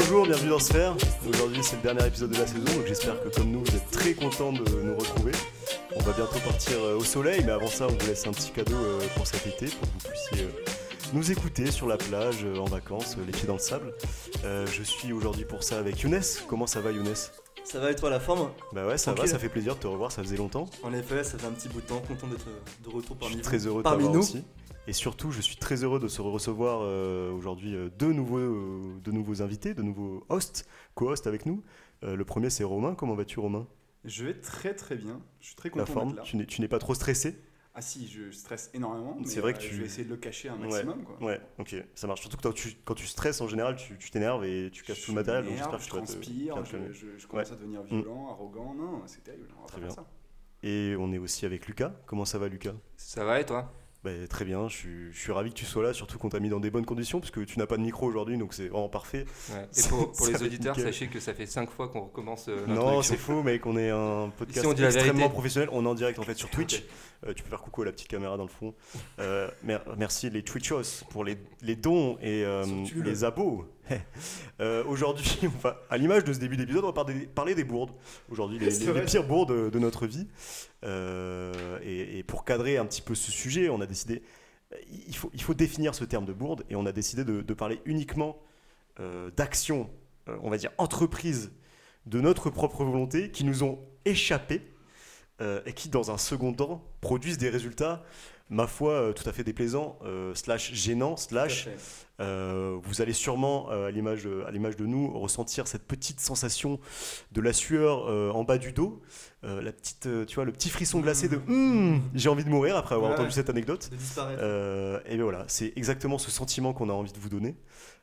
Bonjour, bienvenue dans Sphère. Aujourd'hui, c'est le dernier épisode de la saison, donc j'espère que comme nous, vous êtes très contents de nous retrouver. On va bientôt partir euh, au soleil, mais avant ça, on vous laisse un petit cadeau euh, pour cet été, pour que vous puissiez euh, nous écouter sur la plage, en vacances, les pieds dans le sable. Je suis aujourd'hui pour ça avec Younes. Comment ça va, Younes? Ça va et toi la forme? Bah ouais, ça va, ça fait plaisir de te revoir, ça faisait longtemps. En effet, ça fait un petit bout de temps, content d'être de retour Je parmi suis vous. très heureux de Parmi nous. aussi. Et surtout, je suis très heureux de se recevoir euh, aujourd'hui euh, deux, nouveaux, euh, deux nouveaux invités, de nouveaux hosts, co-hosts avec nous. Euh, le premier, c'est Romain. Comment vas-tu, Romain? Je vais très très bien. Je suis très La content forme d'être là. Tu n'es- pas trop stressé? Ah si, je stresse énormément. C'est vrai que euh, tu- Je vais essayer de le cacher un maximum. Quoi. Ouais, ok, ça marche. Surtout que quand tu, quand tu stresses, en général, tu t'énerves et tu casses Je tout le matériel. donc m'énerve, j'espère que je transpire, te je, calmer. je- je commence à devenir violent, arrogant. Non, c'est terrible. On va Très bien. ça. Et on est aussi avec Lucas. Comment ça va, Lucas? Ça va et toi? Bah, Très bien, je suis, je suis ravi que tu sois là, surtout qu'on t'a mis dans des bonnes conditions, parce que tu n'as pas de micro aujourd'hui, donc c'est vraiment parfait. Et pour, pour Ça les auditeurs, sachez que ça fait 5 fois qu'on recommence euh, Non, c'est faux, mec. On est un podcast on extrêmement professionnel. On est en direct en fait sur Twitch. Euh, tu peux faire coucou à la petite caméra dans le fond. Euh, mer- merci les Twitchos pour les, les dons et les abos. Euh, Aujourd'hui, à l'image de ce début d'épisode, on va parler, des bourdes. Aujourd'hui, les, C'est les- pires bourdes de, de notre vie. Euh, et, et pour cadrer un petit peu ce sujet, on a décidé. Il faut, il faut définir ce terme de bourde et on a décidé de, de parler uniquement euh, d'actions, on va dire entreprises de notre propre volonté qui nous ont échappé et qui, dans un second temps, produisent des résultats, ma foi, euh, tout à fait déplaisants, euh, slash gênants, slash euh, vous allez sûrement, à l'image de nous, ressentir cette petite sensation de la sueur en bas du dos, euh, la petite, euh, tu vois, le petit frisson glacé de Hum, j'ai envie de mourir après avoir Ouais. entendu cette anecdote. Euh, et bien voilà, c'est exactement ce sentiment qu'on a envie de vous donner.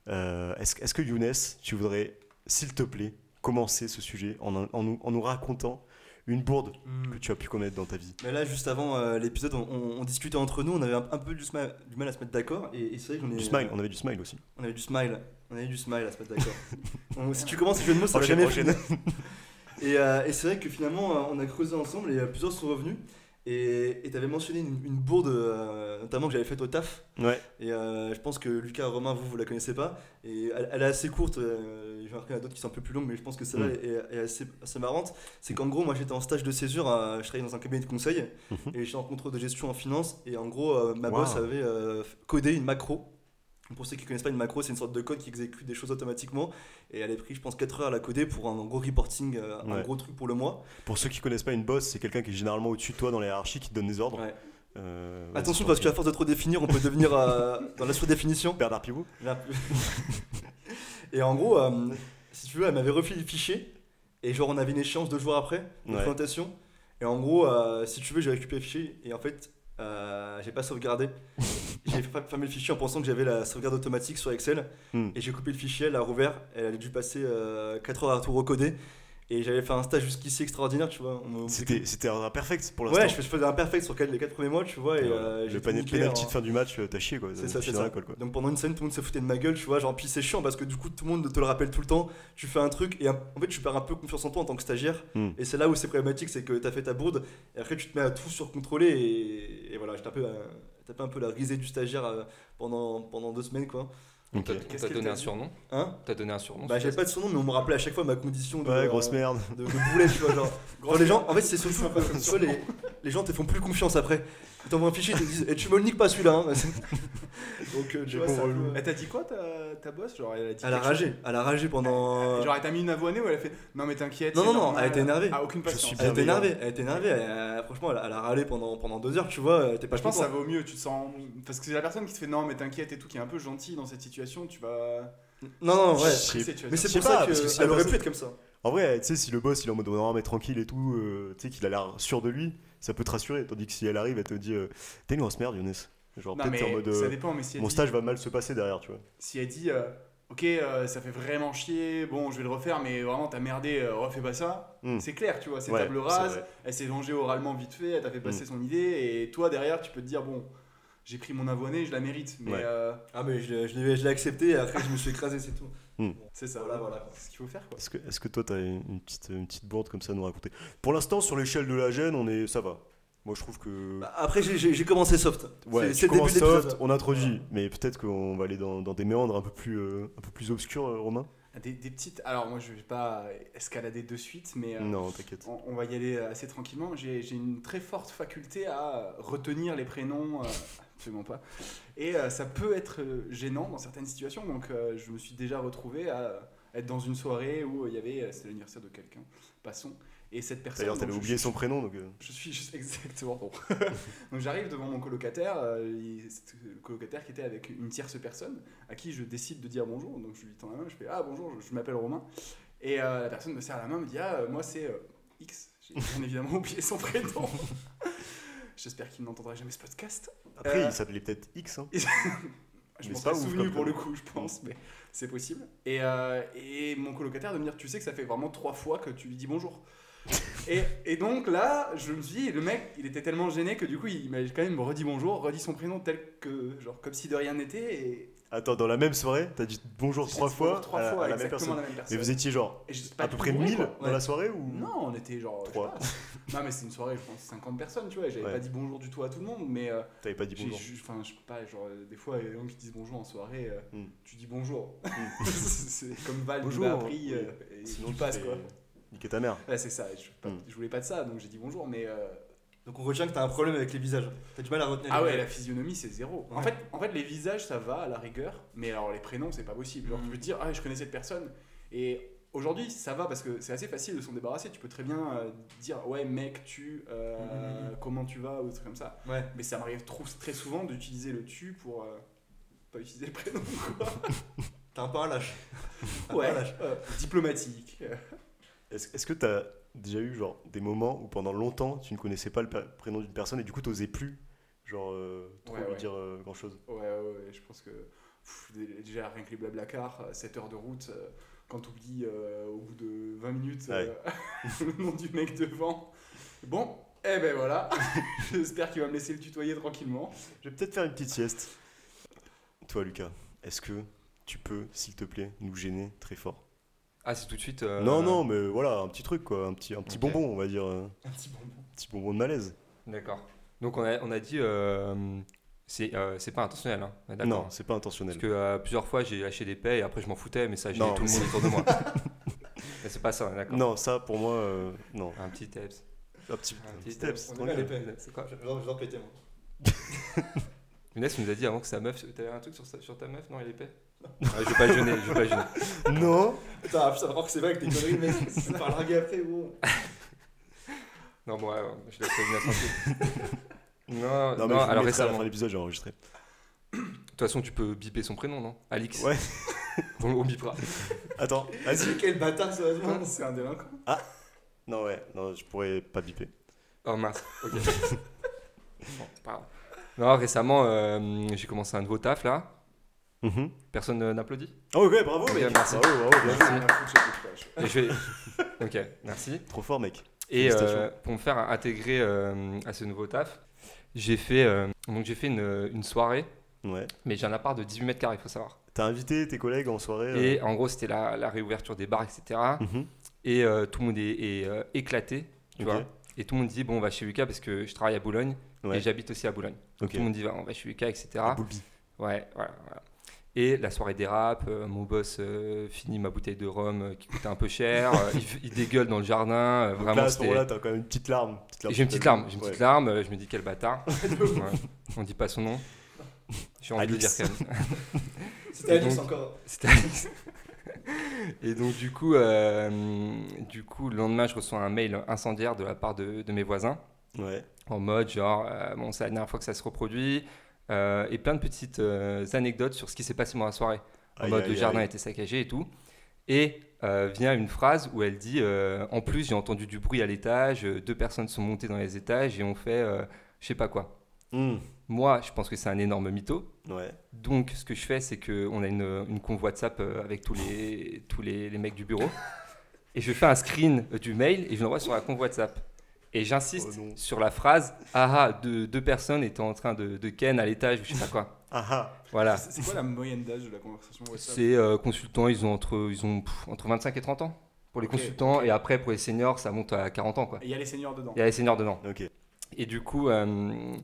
Est-ce est-ce que Younes, tu voudrais, s'il te plaît, commencer ce sujet en, en nous, en nous racontant une bourde Hmm. que tu as pu connaître dans ta vie Mais là, juste avant euh, l'épisode, on, on- on discutait entre nous, on avait un, un peu du, mal à se mettre d'accord. Et, et c'est vrai ai. Du smile, on avait du smile aussi. On avait du smile. On avait du smile à se mettre d'accord. Si tu commences ce jeu de mots, ça va jamais. Et, euh, et c'est vrai que finalement, euh, on a creusé ensemble et plusieurs sont revenus. Et tu avais mentionné une, une bourde, euh, notamment que j'avais faite au taf. Ouais, Et euh, je pense que Lucas Romain, vous, vous la connaissez pas. Et elle, elle est assez courte. Euh, J'en ai d'autres qui sont un peu plus longues, mais je pense que celle-là Mm. est, est assez, assez marrante. C'est qu'en gros, moi j'étais en stage de césure, à- je travaillais dans un cabinet de conseil. Mhm. Et j'étais en contrôle de gestion en finance. Et en gros, euh, ma Wow. boss avait codé une macro. Pour ceux qui connaissent pas une macro, c'est une sorte de code qui exécute des choses automatiquement. Et elle a pris, je pense, 4 heures à la coder pour un gros reporting, euh, un gros truc pour le mois. pour ceux qui connaissent pas une boss, c'est quelqu'un qui est généralement au-dessus de toi dans la hiérarchie qui te donne des ordres. Ouais. Euh, Attention, parce qu'à force de trop définir, on peut devenir euh, dans la surdéfinition. prie. Bernard Pivot et en gros, si tu veux, elle m'avait refilé le fichier. Et genre, on avait une échéance deux jours après, une présentation. Et en gros, si tu veux, j'ai récupéré le fichier. Et en fait, euh, j'ai pas sauvegardé. j'ai fermé le fichier en pensant que j'avais la sauvegarde automatique sur Excel. Hmm. Et j'ai coupé le fichier, elle l'a rouvert. Elle a dû passer 4 heures à tout recoder. Et j'avais fait un stage jusqu'ici extraordinaire, tu vois. C'était c'était un perfect pour l'instant. Ouais, je fais- je faisais un perfect sur les 4 premiers mois, tu vois. Et, Ouais. euh, le penalty en- de fin du match, euh, t'as chié quoi. c'est ça, c'est ça. quoi. Donc pendant une scène, tout le monde se foutait de ma gueule, tu vois. Genre, puis c'est chiant parce que du coup, tout le monde te le rappelle tout le temps. Tu fais un truc et en fait, tu perds un peu confiance en toi en tant que stagiaire. Hmm. Et c'est là où c'est problématique, c'est que t'as fait ta bourde et après, tu te mets à tout surcontrôler. Et, et voilà, j'étais un peu, euh, tapé un peu la risée du stagiaire euh, pendant, pendant deux semaines, quoi. On Ok. t'a on Qu'est-ce t'a qu'elle donné un surnom? Hein? T'as donné un surnom Bah, j'avais pas de son nom, mais on me rappelait à chaque fois ma condition de. Ouais, grosse euh, merde. de, de boulet, tu vois. Genre, Genre, les gens, en fait, c'est surtout. tu vois, les, les gens te font plus confiance après. Ils t'envoient un fichier, ils te disent, et tu me le niques pas celui-là. hein. Donc, euh, tu vois, relous. Elle t'a dit quoi ta, ta boss Genre, elle a dit Elle a quelque ragé, elle a ragé pendant. Genre, elle t'a mis une avoinée ou elle a fait Non, mais t'inquiète. Non, c'est non, non, normal. elle était énervée. Ah, aucune Je patience. suis Elle était bienveillant. énervée, elle était énervée. elle- elle- franchement, elle, a- elle a râlé pendant, pendant deux heures, tu vois. Elle était pas Je pense que ça contente. vaut mieux, tu te sens. Parce que c'est la personne qui te fait non, mais t'inquiète et tout, qui est un peu gentille dans cette situation, tu vas. Non, non, ouais. Je sais- stresser, tu vas Mais dire. c'est Je sais pour pas, ça parce que si qu'elle la aurait personne- pu être comme ça. En vrai, tu sais, si le boss il est en mode non, mais tranquille et tout, euh, tu sais qu'il a l'air sûr de lui, ça peut te rassurer. Tandis que si elle arrive, elle te dit euh, T'es une grosse merde, Younes. Genre, Non, peut-être en mode ça euh, dépend, mais si elle Mon dit- stage va mal se passer derrière, tu vois. si elle dit euh, ok euh, ça fait vraiment chier bon je vais le refaire mais vraiment t'as merdé euh, refais pas ça Hmm. c'est clair tu vois c'est Ouais, table rase elle s'est vengée oralement vite fait elle t'a fait passer Hmm. son idée et toi derrière tu peux te dire bon j'ai pris mon avoine je la mérite mais Ouais. euh, Ah, mais je l'ai accepté et après je me suis écrasé, c'est tout. C'est ça Voilà, voilà. c'est ce qu'il faut faire quoi Est-ce que, toi, t'as une, une petite, une petite bourde comme ça à nous raconter? Pour l'instant, sur l'échelle de la gêne, on est, ça va. Moi, je trouve que. Bah, après, j'ai- commencé soft. ouais, c'est- tu début soft, on introduit, mais peut-être qu'on va aller dans, dans des méandres un peu plus, euh, un peu plus obscurs, euh, Romain? Des, des petites. Alors, moi, je vais pas escalader de suite, mais. euh, Non, t'inquiète. On, on va y aller assez tranquillement. J'ai une très forte faculté à retenir les prénoms, absolument pas. Et euh, ça peut être euh, gênant dans certaines situations. Donc, euh, je me suis déjà retrouvé à être dans une soirée où il y avait, c'était l'anniversaire de quelqu'un, passons. Et cette personne. D'ailleurs, t'avais oublié son prénom, donc. euh, je suis juste exactement bon. Donc j'arrive devant mon colocataire, euh, c'est le colocataire qui était avec une tierce personne à qui je décide de dire bonjour. Donc je lui tends la main, je fais ah bonjour, je, je m'appelle Romain. Et euh, la personne me serre la main, me dit ah moi c'est X. J'ai bien évidemment oublié son prénom. J'espère qu'il n'entendra jamais ce podcast. Après, Euh, il s'appelait peut-être X. Hein. Je m'en ouf souvenu pour le coup, je pense, mais c'est possible. Et, euh, et mon colocataire de me dire, tu sais que ça fait vraiment trois fois que tu lui dis bonjour. et, et donc là, je me suis dit, le mec, il était tellement gêné que du coup, il m'a quand même redit bonjour, redit son prénom tel que, genre, comme si de rien n'était. Et Attends, dans la même soirée, t'as dit bonjour trois fois, bonjour trois à, fois, à la même personne. la même personne. Mais vous étiez genre à peu près bourré, 1000 quoi. dans la soirée ou Non, on était genre. je sais Trois. pas. non, mais c'est une soirée, je pense, 50 personnes, tu vois. J'avais Ouais. pas dit bonjour du tout à tout le monde, mais. euh, T'avais pas dit bonjour Enfin, je sais pas, genre, euh, des fois, il y a des gens qui disent bonjour en soirée, euh, Hmm. tu dis bonjour. c'est comme Val Bonjour. appris, euh, et Sinon, tu passes quoi. Niquer ta mère. Ouais, c'est ça, Hmm. je voulais pas de ça, donc j'ai dit bonjour, mais. Donc on retient que t'as un problème avec les visages. T'as du mal à retenir Ah les ouais, la physionomie c'est zéro. En, fait, en fait, les visages ça va à la rigueur, mais alors les prénoms c'est pas possible. Genre, Hmm. tu peux te dire, ah, je connais cette personne, et. Aujourd'hui, ça va parce que c'est assez facile de s'en débarrasser. Tu peux très bien euh, dire ouais mec tu euh, Mhm. comment tu vas ou des trucs comme ça. Ouais. Mais ça m'arrive trop- très souvent d'utiliser le tu pour euh, pas utiliser le prénom. quoi. T'es un peu un lâche. Un peu Ouais, un lâche. euh, diplomatique. Est-ce est-ce que t'as déjà eu genre des moments où pendant longtemps tu ne connaissais pas le prénom d'une personne et du coup t'osais plus genre euh, trop Ouais, lui ouais. dire grand chose Ouais, ouais, ouais, je pense que pff, déjà rien que les blablacar, 7 heures de route, euh, quand tu oublies au bout de 20 minutes euh, le nom du mec devant. Bon, eh ben voilà, j'espère qu'il va me laisser le tutoyer tranquillement. Je vais peut-être faire une petite sieste. Toi Lucas, est-ce que tu peux s'il te plaît nous gêner très fort? Ah, c'est tout de suite. euh, Non non mais voilà un petit truc quoi, un petit un petit bonbon on va dire, euh, Un petit bonbon. un petit bonbon de malaise. D'accord. Donc, on a, on a dit. euh, c'est euh, c'est pas intentionnel. Hein. Non c'est pas intentionnel. Parce que euh, plusieurs fois, j'ai lâché des paix et après, je m'en foutais, mais ça, j'ai Non, tout le monde autour de moi. C'est pas ça, d'accord. Non ça pour moi euh, non. Un petit teps. Un petit, Un un petit petit tranquille. bien les C'est quoi? J'adore péter moi. Younes nous a dit avant que sa meuf. T'avais un truc sur, sa- sur ta meuf Non, il est épais Ah, Je vais pas le gêner, je vais pas le gêner. Non Putain, putain, alors que c'est vrai avec tes conneries, mec. Tu parles larguer après, gros. Non, bon, ouais, je laisse Younes tranquille. Non, Non, non, alors mettrai à la récemment. fin de De l'épisode j'ai enregistré. toute façon, tu peux biper son prénom, non? Alix. Ouais. on, on bipera. Attends, vas-y. Quel bâtard, sérieusement? C'est un délinquant. Non ouais, non je pourrais pas biper. Oh mince, ok. bon, grave. Non, récemment, euh, j'ai commencé un nouveau taf là. Mhm. Personne n'applaudit Oh ok bravo mec. merci. Bravo, bravo, je- vais- Ok, merci. Trop fort mec. Et euh, pour me faire intégrer euh, à ce nouveau taf, j'ai fait, donc j'ai fait une, une soirée, Ouais. mais j'ai un appart de 18 mètres carrés, il faut savoir. T'as invité tes collègues en soirée Et en gros, c'était la, la réouverture des bars, etc. mhm. Et euh, tout le monde est, est, éclaté, tu vois. Et tout le monde dit, bon, on va chez Lucas parce que je travaille à Boulogne Ouais. et j'habite aussi à Boulogne. Donc tout le monde dit, va, on va chez Lucas, etc. Boulby. Ouais, voilà, voilà. Et la soirée dérape, euh, mon boss euh, finit ma bouteille de rhum euh, qui coûtait un peu cher, euh, il, il dégueule dans le jardin, euh, Donc vraiment là, à ce moment-là, t'as quand même une petite larme. petite larme Et J'ai une petite larme, j'ai une Ouais. petite larme, euh, je me dis quel bâtard. Ouais, On dit pas son nom. J'ai envie de le dire quand même. C'était Alice encore. C'était Alice. Et donc du coup, euh, du coup, le lendemain, je reçois un mail incendiaire de la part de, de mes voisins, Ouais. En mode genre, euh, bon, c'est la dernière fois que ça se reproduit, euh, et plein de petites euh, anecdotes sur ce qui s'est passé pendant la soirée. En Aïe, mode aïe, le jardin aïe. était saccagé et tout. Et euh, vient une phrase où elle dit euh, En plus, j'ai entendu du bruit à l'étage, euh, deux personnes sont montées dans les étages et ont fait je sais pas quoi. Hmm. Moi, je pense que c'est un énorme mytho. Ouais. Donc, ce que je fais, c'est qu'on a une, une convoi WhatsApp euh, avec tous les, tous les, les mecs du bureau. Et je fais un screen du mail et je l'envoie sur la convoi WhatsApp. Et j'insiste Oh sur la phrase Ah ah, deux, deux personnes étaient en train de, de ken à l'étage ou je sais pas quoi. Ah ah. Voilà. C'est quoi la moyenne d'âge de la conversation C'est euh, consultants, ils ont entre, ils ont, pff, entre 25 et 30 ans pour les consultants. Et après, pour les seniors, ça monte à 40 ans. Quoi. Et il y a les seniors dedans. Il y a les seniors dedans. Ok. Et du coup, euh,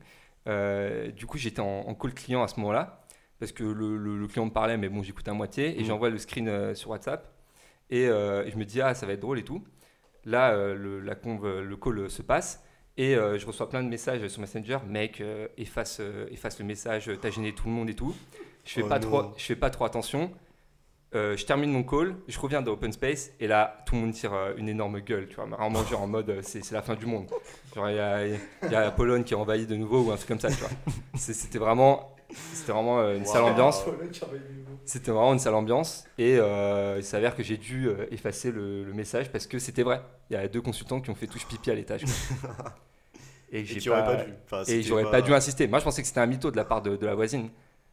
euh, du coup j'étais en, en call client à ce moment-là. Parce que le, le- le client me parlait, mais bon, j'écoutais à moitié. Et Mhm. j'envoie le screen euh, sur WhatsApp. Et euh, je me dis, ah, ça va être drôle et tout. Là, euh, le, la le call se passe. Et euh, je reçois plein de messages sur Messenger. Mec, euh, efface, euh, efface le message, t'as gêné tout le monde et tout. Je fais, Oh pas, non. trop, je fais pas trop attention. Je termine mon call, je reviens dans Open Space et là, tout le monde tire une énorme gueule, tu vois. Vraiment, genre en mode, c'est la fin du monde. Genre, il y a, il y a la Pologne qui envahit de nouveau ou un truc comme ça, tu vois. C'est- C'était vraiment, c'était vraiment euh, une sale Wow. ambiance. C'était vraiment une sale ambiance et euh, il s'avère que j'ai dû euh, effacer le, le message parce que c'était vrai. Il y a deux consultants qui ont fait touche pipi à l'étage. Et, j'ai pas, pas dû. Enfin, et j'aurais pas... dû insister. Moi, je pensais que c'était un mytho de la part de, de la voisine.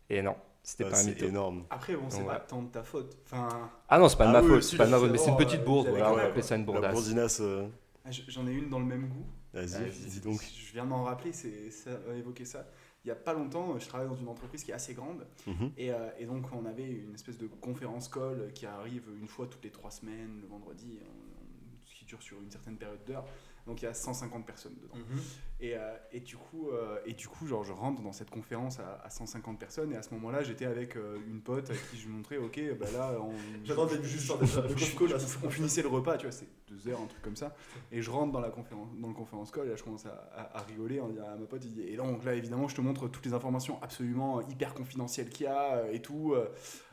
Et non, c'était Ah, pas un mytho. énorme. Après, bon, c'est Ouais. pas tant de ta faute. Enfin, Ah non, c'est pas de Ah ma oui, faute. si, C'est pas de ma faute, mais c'est une petite bourde. Voilà, on va appeler ça une La bourdasse. bourdinasse. euh, j- j'en ai une dans le même goût. Vas-y, dis donc. Je viens de m'en rappeler, c'est ça a évoqué ça. Il y a pas longtemps, je travaille dans une entreprise qui est assez grande Mhm. et, euh, et donc on avait une espèce de conférence call qui arrive une fois toutes les trois semaines, le vendredi, on- on- qui dure sur une certaine période d'heure. Donc il y a 150 personnes dedans. Mhm. Et, euh, et du coup, euh, et du coup genre, je rentre dans cette conférence à, à 150 personnes et à ce moment-là, j'étais avec euh, une pote à qui je montrais, ok, bah là, on, juste je- je- on finissait le repas, tu vois, c'est deux heures, un truc comme ça. Et je rentre dans, la conférence, dans le conférence call et là, je commence à, à- à rigoler en disant à ma pote, il dit, et donc là, évidemment, je te montre toutes les informations absolument hyper confidentielles qu'il y a et tout.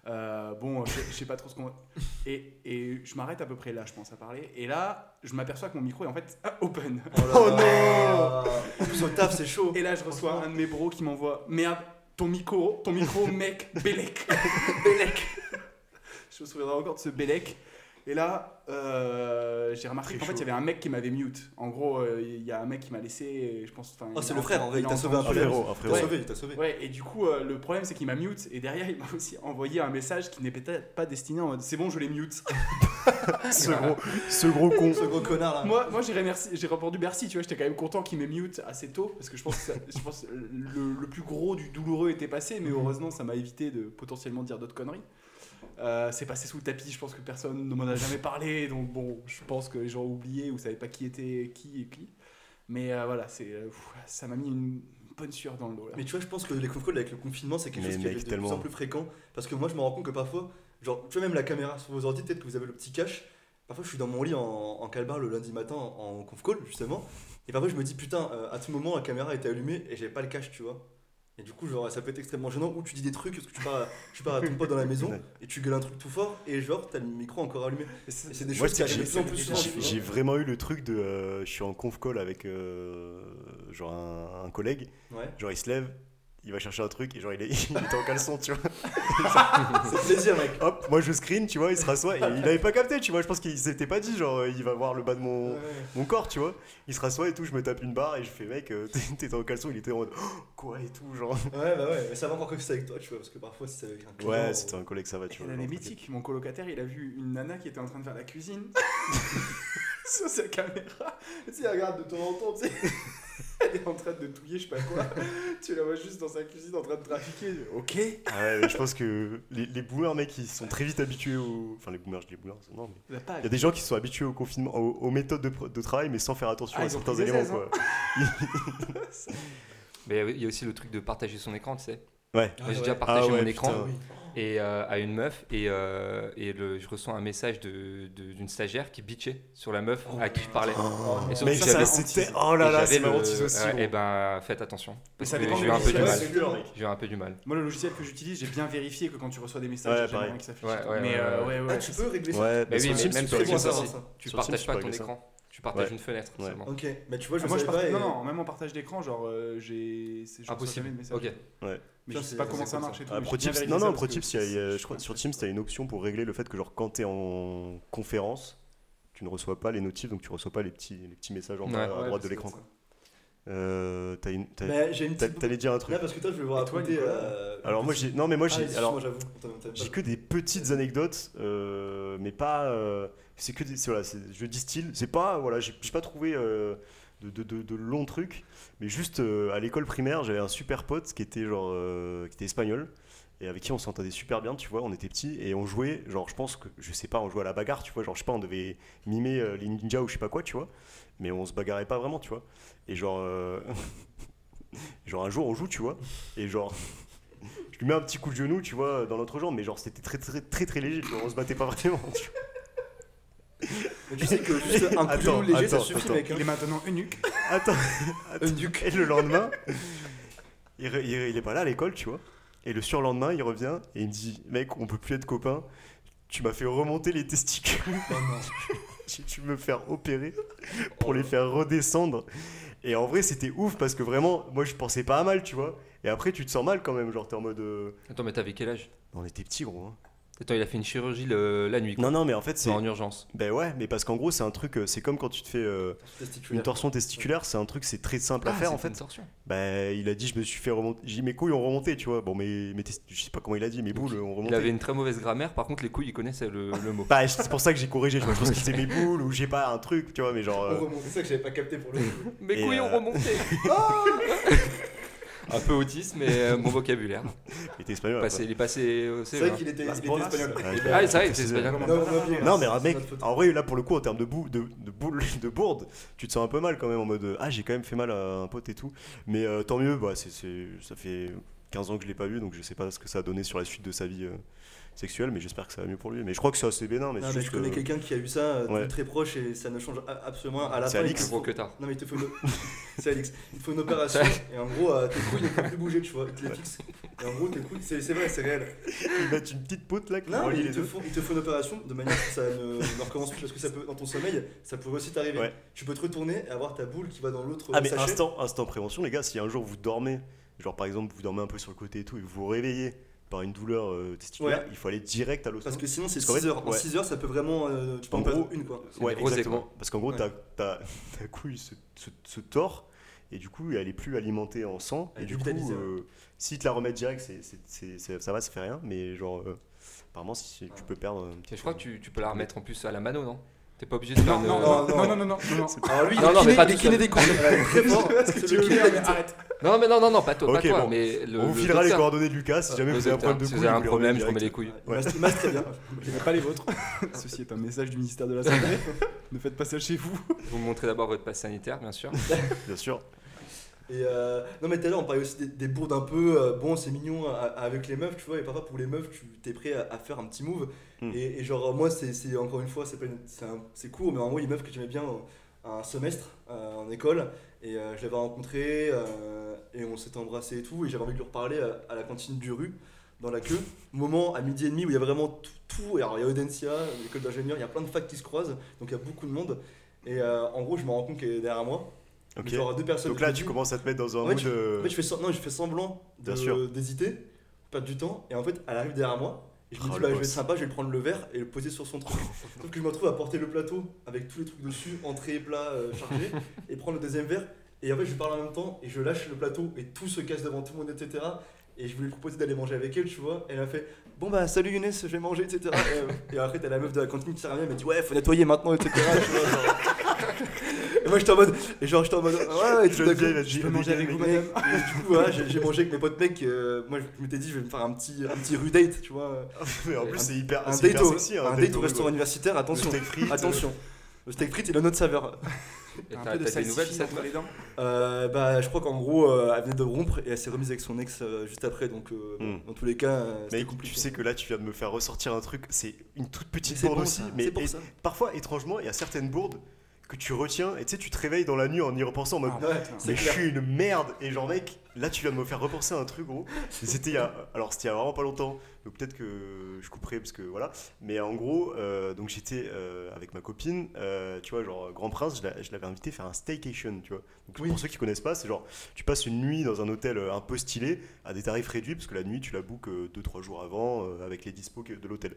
bon, je sais pas trop ce qu'on. Et, et je m'arrête à peu près là, je pense, à parler. Et là, je m'aperçois que mon micro est en fait open. Oh non En plus, au taf, c'est chaud. Et là, je reçois un de mes bros qui m'envoie Merde, ton micro, ton micro, mec, Bélec. Bélec. Je me souviendrai encore de ce Bélec. Et là, euh, j'ai remarqué qu'en fait, il y avait un mec qui m'avait mute. En gros, euh, il y a un mec qui m'a laissé, je pense. Oh, c'est le frère, en vrai, il a t'a sauvé un peu. frérot, un Il t'a frérot. sauvé, il t'a sauvé. Ouais, et du coup, euh, le problème, c'est qu'il m'a mute. Et derrière, il m'a aussi envoyé un message qui n'est peut-être pas destiné en mode C'est bon, je l'ai mute. Ce gros, ce gros con. Ce gros connard là. Moi, moi j'ai remercié- j'ai répondu merci, tu vois, j'étais quand même content qu'il m'ait mute assez tôt, parce que je pense que, ça- je pense que le, le plus gros du douloureux était passé, mais heureusement ça m'a évité de potentiellement dire d'autres conneries. Euh, c'est passé sous le tapis, je pense que personne ne m'en a jamais parlé, donc bon, je pense que les gens ont oublié ou savaient pas qui était qui et qui. Mais euh, voilà, c'est, euh, ça m'a mis une bonne sueur dans le dos là. Mais tu vois, je pense que les conf calls avec le confinement, c'est quelque Mais chose qui est de plus en plus fréquent. Parce que moi, je me rends compte que parfois, genre, tu vois, même la caméra sur vos ordi, peut-être que vous avez le petit cache. Parfois, je suis dans mon lit en, en calbar le lundi matin en conf call, justement. Et parfois, je me dis, putain, euh, à tout moment, la caméra était allumée et j'avais pas le cache, tu vois. Et du coup, genre, ça peut être extrêmement gênant. Ou tu dis des trucs, parce que tu pars, à- tu pars à ton pote dans la maison et tu gueules un truc tout fort et genre, t'as le micro encore allumé. C'est des Moi, choses qui arrivent plus en plus souvent. J'ai vraiment eu le truc de. euh, je suis en conf call avec euh, genre un, un collègue. Ouais. Genre, il se lève, il va chercher un truc et genre, il, est, il était en caleçon, tu vois. C'est plaisir, mec. Hop, moi je screen, tu vois, il se rassoit et il avait pas capté, tu vois. Je pense qu'il s'était pas dit, genre, il va voir le bas de mon, Ouais. mon corps, tu vois. Il se rassoit et tout, je me tape une barre et je fais, mec, euh, t'es- t'étais en caleçon, il était en mode, Oh, quoi et tout, genre. Ouais, bah ouais, mais ça va encore que c'est avec toi, tu vois, parce que parfois, si c'est avec un client. Ouais, c'était un collègue, ça va, tu Et vois. elle est mythique. Mon colocataire, il a vu une nana qui était en train de faire la cuisine sur sa caméra. Tu sais, elle regarde de temps en temps, tu sais. Elle est en train de touiller, je sais pas quoi. tu la vois juste dans sa cuisine en train de trafiquer. Ok. Ah ouais, mais je pense que les, les boomers, mec, ils sont très vite habitués au. Enfin, les boomers, je dis les boomers, non, mais. Il y a des gens qui sont habitués au confinement, aux, aux méthodes de, de travail, mais sans faire attention Ah, à certains éléments, aises, quoi. Mais il y a aussi le truc de partager son écran, tu sais. Ouais. Moi, j'ai ouais. déjà partagé Ah ouais, mon écran. Et, euh, à une meuf et, euh, et le, je reçois un message de- de- d'une stagiaire qui bitchait sur la meuf Oh. à qui je parlais. Et surtout Mais que ça, c'était. Oh là et là, c'est ma hantise aussi. gros. eh ben, faites attention. Ça que dépend j'ai eu un peu du mal. c'est dur, mec. J'ai eu un peu du mal. Moi, le logiciel que j'utilise, j'ai bien vérifié que quand tu reçois des messages, Ouais, il y a jamais pareil. qui s'affiche. Ouais, ouais, mais ouais, euh, ouais. ouais. Ah, tu peux régler ça Ouais, Mais bah, oui, même tu sur ça. ça. Tu partages pas ton ça. écran, tu partages Ouais. une fenêtre Ouais. seulement. Ok, mais tu vois, je Ah, moi, je partage. pas. Non, non, même en partage d'écran, genre, euh, j'ai. Impossible. message. Ok. Mais Ça, je sais pas comment ça marche et tout. Ah, mais Pro Tips- non, non, Pro que Tips, il y a- il y a- c'est- je crois, sur Teams, tu as une option pour régler le fait que, genre, quand tu es en conférence, tu ne reçois pas les notifs, donc tu reçois pas les petits, les petits messages en bas Ouais. à Ouais, droite de l'écran. Euh, t'as une- t'as- Mais j'ai une t'as- petite. T'allais dire un truc. Là, parce que toi, je vais Et toi, raconter. Nicolas euh, Alors moi j'ai non mais moi Ah, j'ai excuse-moi, alors j'avoue. on t'a- on t'a pas- j'ai que des petites anecdotes euh, mais pas euh, c'est que des c'est- voilà c'est- je distille c'est pas voilà j'ai j'ai pas trouvé euh, de, de, de- de longs trucs mais juste euh, à l'école primaire j'avais un super pote qui était genre euh, qui était espagnol et avec qui on s'entendait super bien tu vois on était petits et on jouait genre je pense que je sais pas on jouait à la bagarre tu vois genre je sais pas on devait mimer euh, les ninjas ou je sais pas quoi tu vois mais on se bagarrait pas vraiment tu vois et genre euh, genre un jour on joue tu vois et genre je lui mets un petit coup de genou, tu vois, dans l'autre jambe, mais genre c'était très très très très léger, tu vois, on se battait pas vraiment. tu vois. Mais tu sais que juste un Attends, couillon léger, ça attends, suffit, attends. mec. Il hein. est maintenant eunuque. Attends, Eunuque. et le lendemain, il, re- il- il est pas là à l'école, tu vois. Et le surlendemain, il revient et il me dit Mec, on peut plus être copains. Tu m'as fait remonter les testicules. Oh non. J'ai dû me faire opérer pour les faire redescendre. Et en vrai, c'était ouf parce que vraiment, moi, je pensais pas à mal, tu vois. Et après, tu te sens mal quand même. Genre, t'es en mode. euh, Attends, mais t'avais quel âge? On était petits, gros. hein. Attends, il a fait une chirurgie le- la nuit. Quoi. Non, non, mais en fait, c'est. en urgence. Ben ouais, mais parce qu'en gros, c'est un truc. euh, C'est comme quand tu te fais euh, une Testiculaire. torsion testiculaire. C'est un truc, c'est très simple à Ah, faire c'est en fait. une torsion. Bah, il a dit, je me suis fait remonter. J'ai dit, mes couilles ont remonté, tu vois. Bon, mais, mais je sais pas comment il a dit, mes boules ont remonté. Il avait une très mauvaise grammaire, par contre, les couilles, il connaissait le, le mot. Bah, c'est pour ça que j'ai corrigé. Je pense que c'était mes boules ou j'ai pas un truc, tu vois. Mais genre. euh, On remonte. C'est ça que j'avais pas capté pour le coup. Mes Et, couilles ont euh, remonté Un peu autiste, mais euh, bon vocabulaire. il était espagnol. Passé- il est passé au C'est CE1. vrai qu'il était, il était bolas. espagnol. Ah, c'est vrai, C'est- c'est espagnol. Non, mais C'est mec, en vrai, là pour le coup, en termes de, bou de, de, boule, de bourde, tu te sens un peu mal quand même en mode euh, Ah, j'ai quand même fait mal à un pote et tout. Mais euh, tant mieux, bah, c'est c'est- ça fait 15 ans que je l'ai pas vu, donc je sais pas ce que ça a donné sur la suite de sa vie euh, sexuelle, mais j'espère que ça va mieux pour lui. Mais je crois que c'est assez bénin. Mais Non, mais juste je connais que- quelqu'un qui a eu ça euh, Ouais. de très proche et ça ne change absolument à la C'est fin. il Alix. faut- que tard. Non, mais il te faut une. c'est Alix. Il te faut une opération et en gros, euh, tes couilles ne peuvent plus bouger, tu vois. Il te les. Et en gros, tes couilles, c'est c'est vrai, c'est réel. Ils mettent une petite poutre là qui Non, mais relie il les te, deux. faut, il te faut une opération de manière que ça ne, ne recommence plus parce que ça peut, dans ton sommeil, ça pourrait aussi t'arriver. Ouais. Tu peux te retourner et avoir ta boule qui va dans l'autre Ah, mais sachet. instant, instant prévention, les gars, si un jour vous dormez, genre par exemple, vous dormez un peu sur le côté et tout, et vous vous réveillez par une douleur euh, testiculaire, Ouais. il faut aller direct à l'hosto. Parce que sinon, c'est Parce qu'en 6 fait, heures. En ouais. 6 heures, ça peut vraiment. euh, tu peux En en perdre gros, une, quoi. Ouais, exactement. Parce qu'en gros, Ouais. ta, ta, ta couille se, se, se tord et du coup, elle est plus alimentée en sang. Elle et du coup, euh, si te la remettent direct, ça va, ça fait rien. Mais genre, euh, apparemment, si tu peux perdre. un petit Et je crois que tu, tu peux la remettre en plus à la mano, non? T'es pas obligé de faire Non, non, non, non, non, non, non, non, non. Alors lui, Non, il est non, mais pas kiné des couilles. Le des arrête. Non, mais non, non, non, pas toi, pas Ok, toi, bon. mais. On vous le filera les coordonnées de Lucas si jamais vous avez un problème de si couille. vous avez un problème, je remets les couilles. Il masse- très bien. Je n'ai pas les vôtres. Ceci est un message du ministère de la Santé. ne faites pas ça chez vous. Vous montrez d'abord votre passe sanitaire, bien sûr. Bien sûr. Et euh, non mais tout à l'heure on parlait aussi des, des bourdes un peu euh, bon c'est mignon à- à- avec les meufs tu vois et parfois pour les meufs tu t'es prêt à, à faire un petit move Mm. et, et genre moi c'est encore une fois c'est une- court mais en gros les meufs que j'aimais bien euh, un semestre euh, en école et euh, je l'avais rencontré euh, et on s'était embrassé et tout et j'avais envie de lui reparler à, la cantine du rue dans la queue moment à midi et demi où il y a vraiment tout, tout. Et alors il y a Audencia l'école d'ingénieur il y a plein de facs qui se croisent donc il y a beaucoup de monde et euh, en gros je me rends compte qu'elle est derrière moi Ok. genre deux personnes Donc là, tu commences à te mettre dans un mood. tu- euh, en fait, je fais, non, je fais semblant d'hésiter, perdre du temps, et en fait, elle arrive derrière moi. Et je me Oh, dis, bah, je vais être sympa, je vais lui prendre le verre et le poser sur son truc. Sauf que je me retrouve à porter le plateau avec tous les trucs dessus, entrée, plat, euh, chargé, et prendre le deuxième verre. Et en fait, je parle en même temps, et je lâche le plateau, et tout se casse devant tout le monde, etc. Et je voulais lui proposer d'aller manger avec elle, tu vois. Et elle a fait, bon bah, salut Younes, je vais manger, etc. Et, euh, et après, t'as la meuf de la cantine qui s'est elle m'a dit, ouais, faut nettoyer maintenant, etc. tu vois, genre. Et moi, j'étais en mode, et genre, j'étais en mode, ouais, ouais, tout Je peux manger avec vous, madame et du coup, voilà, j'ai j'ai mangé avec mes potes mecs. euh, moi, je m'étais dit, je vais me faire un petit, un petit rue date, tu vois. Mais en plus, c'est hyper, Un c'est date, hyper au, sexy. un hein, date au au restaurant universitaire, Le attention. steak frites. Attention. Le steak frites, il a notre saveur. Et Un T'as peu de t'as des nouvelles, salsifis cette entre les dents. Euh, bah, je crois qu'en gros, euh, elle venait de rompre et elle s'est remise avec son ex euh, juste après. Donc, euh, Hmm. dans tous les cas, euh, Mais écoute, compliqué. tu sais que là, tu viens de me faire ressortir un truc. C'est une toute petite c'est bourde bon, aussi. ça, Mais c'est pour et- ça. parfois, étrangement, il y a certaines bourdes que tu retiens. Et tu sais, tu te réveilles dans la nuit en y repensant en mode. Ah, Mais je suis une merde. Et genre, mec, là, tu viens de me faire repenser à un truc, gros. C'était il y a. Alors, c'était il y a vraiment pas longtemps. Donc, peut-être que je couperai parce que voilà. Mais en gros, euh, donc j'étais euh, avec ma copine. euh, tu vois, genre, Grand Prince, je l'a- je l'avais invité faire un staycation, tu vois. Donc, Oui. pour ceux qui connaissent pas, c'est genre, tu passes une nuit dans un hôtel un peu stylé à des tarifs réduits parce que la nuit, tu la bookes 2-3 jours avant avec les dispos de l'hôtel.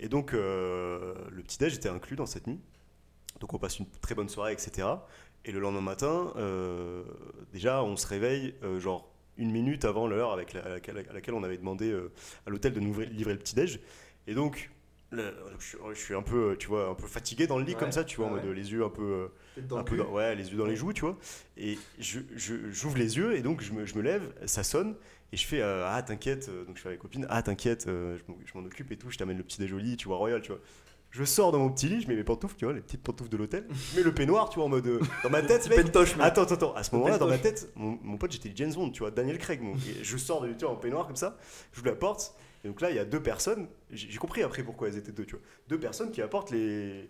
Et donc, le petit-déj était inclus dans cette nuit. Donc, on passe une très bonne soirée, etc. Et le lendemain matin, euh, déjà, on se réveille, euh, genre une minute avant l'heure avec la- à, laquelle, à laquelle on avait demandé euh, à l'hôtel de nous livrer, le petit-déj. Et donc, le- je, suis- je suis un peu, tu vois, un peu fatigué dans le lit Ouais, comme ça, tu vois, en ouais. mode les yeux un peu, dans un le peu cul. dans- ouais, les yeux dans les joues, tu vois. Et je, je- j'ouvre les yeux et donc je me, je me lève, ça sonne et je fais ah t'inquiète, donc je fais avec copine ah t'inquiète, je m'en- je m'en occupe et tout, je t'amène le petit déj au lit, tu vois royal, tu vois. Je sors dans mon petit lit, je mets mes pantoufles, tu vois, les petites pantoufles de l'hôtel, je mets le peignoir, tu vois, en mode euh, dans ma tête, mec. pentoche, mec. Attends, attends, attends. À ce moment-là, dans ma tête, mon, mon pote, j'étais James Bond, tu vois, Daniel Craig. mon- et je sors de vois, en peignoir comme ça, j'ouvre la porte, et donc là, il y a deux personnes. J'ai j'ai compris après pourquoi elles étaient deux, tu vois. Deux personnes qui apportent les,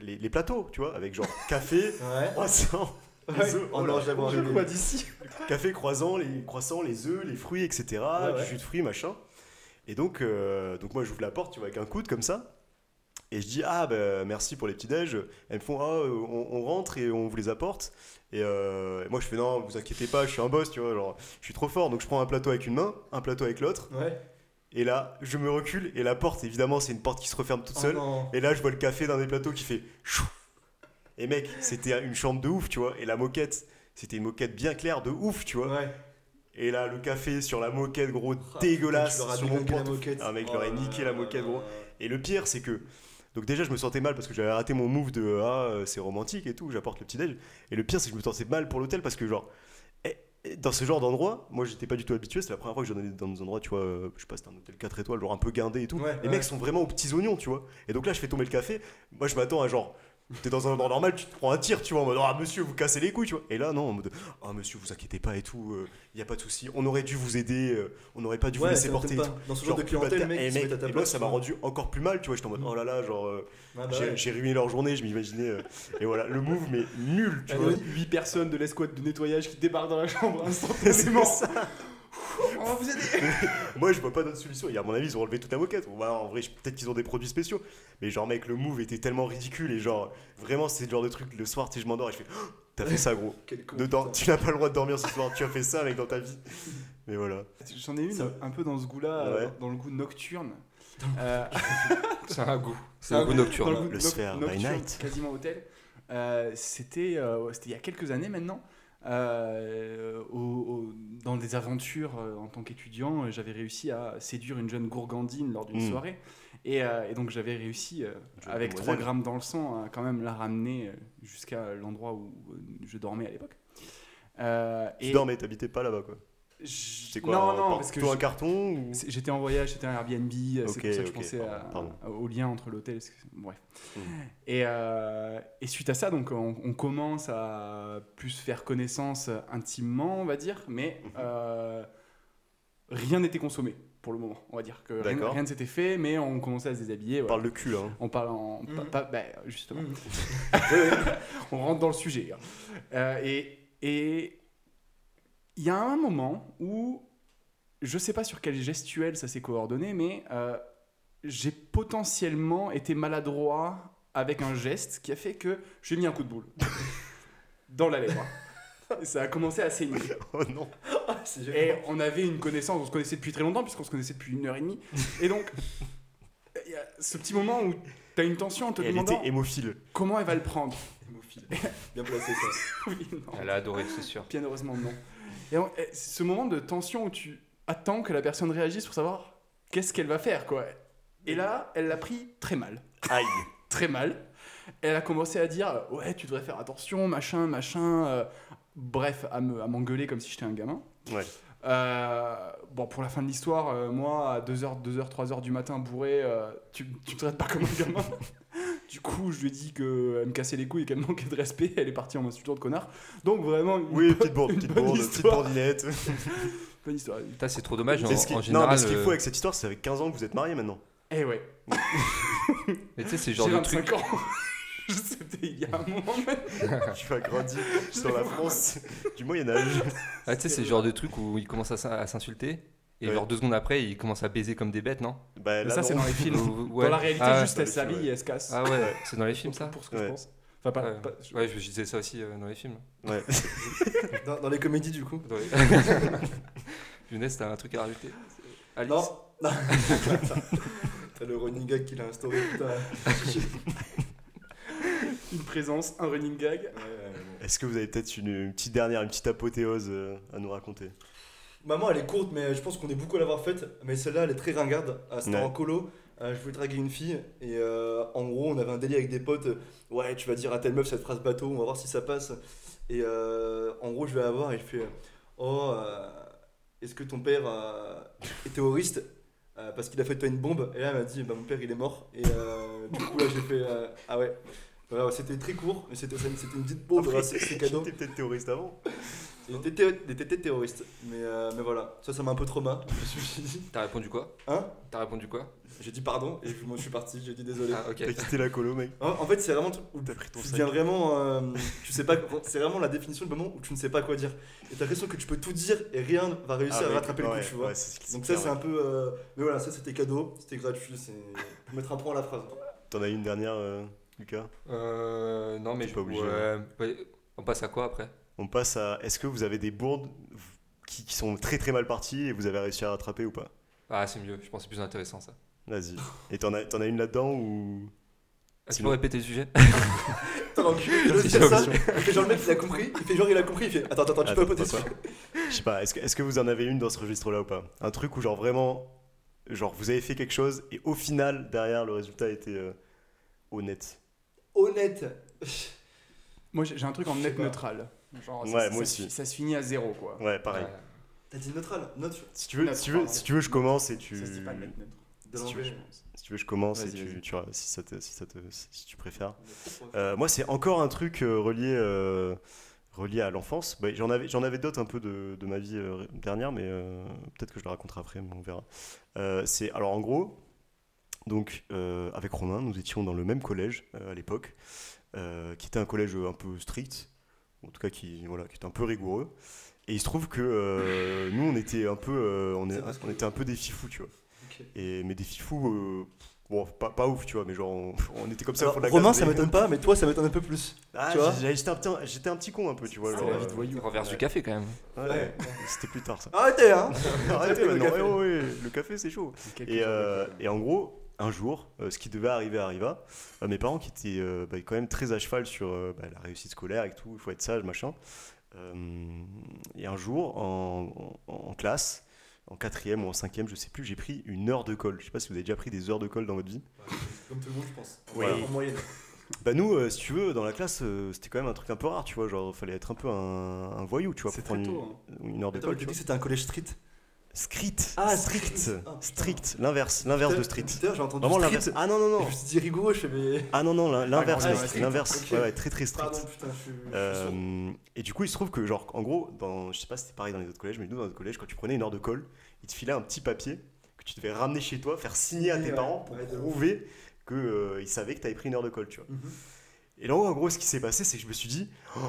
les, les plateaux, tu vois, avec genre café, Ouais. croissant, Ouais. les œufs, Oh oh non, là, j'avoue, Je j'avoue. vois d'ici. café, croissant, les croissants, les œufs, les fruits, etc. Ouais, du ouais. jus de fruits, machin. Et donc, euh, donc moi, j'ouvre la porte, tu vois, avec un coude comme ça. Et je dis, ah, bah, merci pour les petits déj. Elles me font, ah, euh, on, on rentre et on vous les apporte. Et, euh, et moi, je fais, non, vous inquiétez pas, je suis un boss, tu vois, genre, je suis trop fort. Donc, je prends un plateau avec une main, un plateau avec l'autre. Ouais. Et là, je me recule. Et la porte, évidemment, c'est une porte qui se referme toute Oh seule. Et là, je vois le café d'un des plateaux qui fait chou. Et mec, c'était une chambre de ouf, tu vois. Et la moquette, c'était une moquette bien claire de ouf, tu vois. Ouais. Et là, le café sur la moquette, gros, Ah, dégueulasse. putain, leur sur mon porte- moquette. Ah, mec, Oh j'aurais là niqué la moquette, gros. Et le pire, c'est que. Donc, déjà, je me sentais mal parce que j'avais raté mon move de Ah, euh, c'est romantique et tout, j'apporte le petit-déj. Et le pire, c'est que je me sentais mal pour l'hôtel parce que, genre, eh, eh, dans ce genre d'endroit, moi, j'étais pas du tout habitué. C'est la première fois que j'en allais dans des endroits, tu vois, euh, je sais pas, c'était un hôtel 4 étoiles, genre un peu guindé et tout. Ouais, Les ouais. mecs sont vraiment aux petits oignons, tu vois. Et donc là, je fais tomber le café. Moi, je m'attends à genre. T'es dans un endroit normal, tu te prends un tir, tu vois, en mode Ah, monsieur, vous cassez les couilles, tu vois. Et là, non, en mode Ah, monsieur, vous inquiétez pas et tout, il y a pas de souci. On aurait dû vous aider, euh, on n'aurait pas dû vous laisser porter. Dans ce genre de clientèle, mec, et mec, et moi, place, ça m'a rendu encore plus mal, tu vois. J'étais en mode Mm. Oh là là, genre, euh, Ah bah j'ai ouais. ruiné leur journée, je m'imaginais. euh, et voilà, le move, mais nul, tu vois. 8 personnes de l'escouade de nettoyage qui débarquent dans la chambre instantanément. Ça. On va vous aider. Moi, je vois pas d'autre solution. Et à mon avis, ils ont relevé toute la moquette. Bon, bah, en vrai, peut-être qu'ils ont des produits spéciaux. Mais genre, mec, le move était tellement ridicule. Et genre, vraiment, c'est le genre de truc. Le soir, tu sais, je m'endors et je fais Oh, T'as fait ça, gros. Con, tu n'as pas le droit de dormir ce soir. Tu as fait ça, mec, dans ta vie. Mais voilà. J'en ai une Ça- un peu dans ce goût-là, euh, Ouais. dans le goût nocturne. Euh, C'est un goût. C'est un un goût goût. nocturne. goût Le noc- Sphere by night. quasiment hôtel. Euh, c'était euh, c'était il y a quelques années maintenant. Euh, au- au- dans des aventures euh, en tant qu'étudiant, euh, j'avais réussi à séduire une jeune gourgandine lors d'une Mm. soirée. Et, et donc j'avais réussi, avec demoiselle. 3 grammes dans le sang, à quand même la ramener jusqu'à l'endroit où je dormais à l'époque. Tu et dormais, t'habitais pas là-bas, quoi. C'est quoi Non, non, par- parce que plutôt un je- carton ou... c'est- J'étais en voyage, c'était un Airbnb, euh, c'est Ok, pour ça que je ok, pensais à- au lien entre l'hôtel. Bref. Mm. Et, euh, et suite à ça, donc on, on commence à plus faire connaissance intimement, on va dire, mais Mhm. euh, rien n'était consommé pour le moment. On va dire que rien, rien ne s'était fait, mais on commençait à se déshabiller. On parle de cul, hein. On parle en. Mhm. pas- pas- bah, justement Mhm. on rentre dans le sujet. hein. Euh, et et il y a un moment où je sais pas sur quel gestuel ça s'est coordonné, mais euh, j'ai potentiellement été maladroit avec un geste qui a fait que j'ai mis un coup de boule dans la lèvre. Et ça a commencé à saigner. Oh non. Ah, Et on avait une connaissance, on se connaissait depuis très longtemps, puisqu'on se connaissait depuis une heure et demie. Et donc, il y a ce petit moment où tu as une tension en te Et elle était hémophile. comment elle va le prendre. Hémophile. Bien placé, ça. Oui, non. Elle a adoré, c'est sûr. Bien heureusement, non. Et ce moment de tension où tu attends que la personne réagisse pour savoir qu'est-ce qu'elle va faire, quoi. Et là, elle l'a pris très mal. Aïe. Très mal. Elle a commencé à dire Ouais, tu devrais faire attention, machin, machin. euh, bref, à me- à m'engueuler comme si j'étais un gamin. Ouais. Euh, bon, pour la fin de l'histoire, euh, moi, à 2h, 2h, 3h du matin, bourré, euh, tu, tu me traites pas comme un gamin. du coup, je lui ai dit qu'elle me cassait les couilles et qu'elle me manquait de respect. Elle est partie en m'insultant de connard. Donc, vraiment, une Oui, petite bourde, une petite bourde, petite bourdinette. Bonne histoire. Putain, c'est trop dommage. En, Mais ce qui- en non, général, mais ce qu'il euh, faut avec cette histoire, c'est avec 15 ans que vous êtes mariés maintenant. Eh ouais, mais tu sais, c'est genre de 25 truc. ans. C'était il y a un moment même. Tu vas grandir sur la France du Moyen-Âge. Ah, tu sais, c'est le genre de truc où ils commencent à s'insulter. Et Ouais. genre deux secondes après, ils commencent à baiser comme des bêtes, non? Bah, là, ça, c'est dans les films. Ouais. Dans la réalité, Ah, juste elle s'habille ouais. et elle se casse. Ah ouais, c'est dans les films ça? Pour ce que je Ouais. pense. Enfin, pas. Ouais. pas- Ouais, je disais ça aussi euh, dans les films. Ouais. Dans, dans les comédies, du coup. Dans les- t'as un truc à rajouter? Alice? Non. non. T'as le running gag qu'il a instauré, putain. Une présence, un running gag. Ouais, ouais, ouais. Est-ce que vous avez peut-être une, une petite dernière, une petite apothéose euh, à nous raconter? Maman, elle est courte, mais je pense qu'on est beaucoup à l'avoir faite. Mais celle-là, elle est très ringarde. Euh, C'était Ouais. en colo. Euh, je voulais draguer une fille. Et euh, en gros, on avait un délire avec des potes. euh, Ouais, tu vas dire à telle meuf cette phrase bateau, on va voir si ça passe. Et en gros, je vais la voir et je fais Oh, est-ce que ton père est terroriste? Parce qu'il a fait de toi une bombe. Et là, elle m'a dit Bah, mon père, il est mort. Et du coup, là, j'ai fait Ah ouais. Voilà, c'était très court, mais c'était une petite bombe. Après, c'est cadeau. Peut-être terroriste avant Il était, thé- il était terroriste. Mais, euh, mais voilà, ça, ça m'a un peu trauma. Je me suis dit, T'as répondu quoi? Hein? T'as répondu quoi? J'ai dit pardon et moi je suis parti, j'ai dit désolé. Ah, ok. T'as quitté la colo, mec. En, en fait, c'est vraiment où T'as pris ton tu sac. deviens vraiment. euh, tu sais pas. C'est vraiment la définition du moment où tu ne sais pas quoi dire. Et t'as l'impression que tu peux tout dire et rien va réussir Ah, à mec, rattraper le ouais, coup, tu vois. ouais, Donc ça, c'est un peu. euh, Mais voilà, ça c'était cadeau, c'était gratuit, c'est pour mettre un point à la phrase. T'en as une dernière, euh, Lucas? Euh, non, mais je pas obligé, ouais. On passe à quoi après? On passe à. Est-ce que vous avez des bourdes qui, qui sont très très mal parties et vous avez réussi à rattraper ou pas? Ah, c'est mieux. Je pense que c'est plus intéressant ça. Vas-y. Et t'en as, t'en as une là-dedans ou. Ah, tu Sinon- peux répéter le sujet? C'est fais ça. fait genre le mec il a compris, il fait genre il a compris, il fait attends attends, tu peux Attends, répéter attends, ça. Je sais pas, est-ce que, est-ce que vous en avez une dans ce registre-là ou pas? Un truc où, genre, vraiment. Genre, vous avez fait quelque chose et au final, derrière, le résultat était euh, honnête? Honnête. Moi, j'ai un truc en net pas. neutral. Genre, Ouais, ça, moi ça aussi. Ça se finit à zéro, quoi. Ouais, pareil. Ouais. T'as dit neutral, neutre Si tu veux, Neutre, si tu veux, si tu veux, je commence et tu. Ça se dit pas neutre. de Si tu veux, l'anglais. Si tu veux, je commence et tu, si, ça te, si, ça te, si tu préfères. Euh, moi, c'est encore un truc euh, relié, euh, relié à l'enfance. Bah, j'en avais, j'en avais d'autres un peu de, de ma vie euh, dernière, mais euh, peut-être que je le raconterai après, mais on verra. Euh, c'est alors en gros, donc euh, avec Romain, nous étions dans le même collège euh, à l'époque, euh, qui était un collège un peu strict, en tout cas qui, voilà, qui était un peu rigoureux. Et il se trouve que euh, nous, on était un peu, euh, on, est- on était un peu des fifous, tu vois. Et mais des fifous, euh, bon, pas, pas ouf, tu vois, mais genre on, on était comme ça Alors, de la Romain, classe, ça mais- m'étonne pas, mais toi, ça m'étonne un peu plus. Ah, tu vois j'ai- j'étais un, petit- j'étais un petit con un peu, tu vois. C'était genre, la vie de voyou. Renverse Ouais. du café quand même. ouais, Ouais. C'était plus tard ça. Arrêtez, hein Arrêtez le maintenant, café. ouais, ouais, ouais, le café c'est chaud. Euh, et en gros, un jour, euh, ce qui devait arriver arriva. Euh, mes parents qui étaient euh, bah, quand même très à cheval sur euh, bah, la réussite scolaire et tout, il faut être sage, machin. Et un jour, en, en- en classe, en quatrième ou en cinquième, je sais plus, j'ai pris une heure de colle. Je sais pas si vous avez déjà pris des heures de colle dans votre vie. Comme tout le monde, je pense. Oui. En moyenne. Bah nous, si tu veux, dans la classe, c'était quand même un truc un peu rare, tu vois. Genre, fallait être un peu un, un voyou, tu vois, pour prendre tôt. hein. une, une heure de Attends, colle. tu que c'était un collège street. Strict. Ah, strict. strict. Ah, strict. L'inverse. L'inverse de street. j'ai entendu Vraiment street. l'inverse. Ah non, non, non. Je me suis dit rigoureux, je fais mais. Ah non, non, l'inverse. Ah. L'inverse. Ouais, ouais, très, très strict. Pardon, putain, je suis. je suis sourd. Euh, et du coup, il se trouve que, genre, en gros, dans, je sais pas si c'était pareil dans les autres collèges, mais nous, dans notre collège, quand tu prenais une heure de colle, il te filait un petit papier que tu devais ramener chez toi, faire signer à tes Ouais, parents pour prouver qu'ils savaient que tu avais pris une heure de colle, tu vois. Mhm. Et là, en gros, ce qui s'est passé, c'est que je me suis dit, Oh,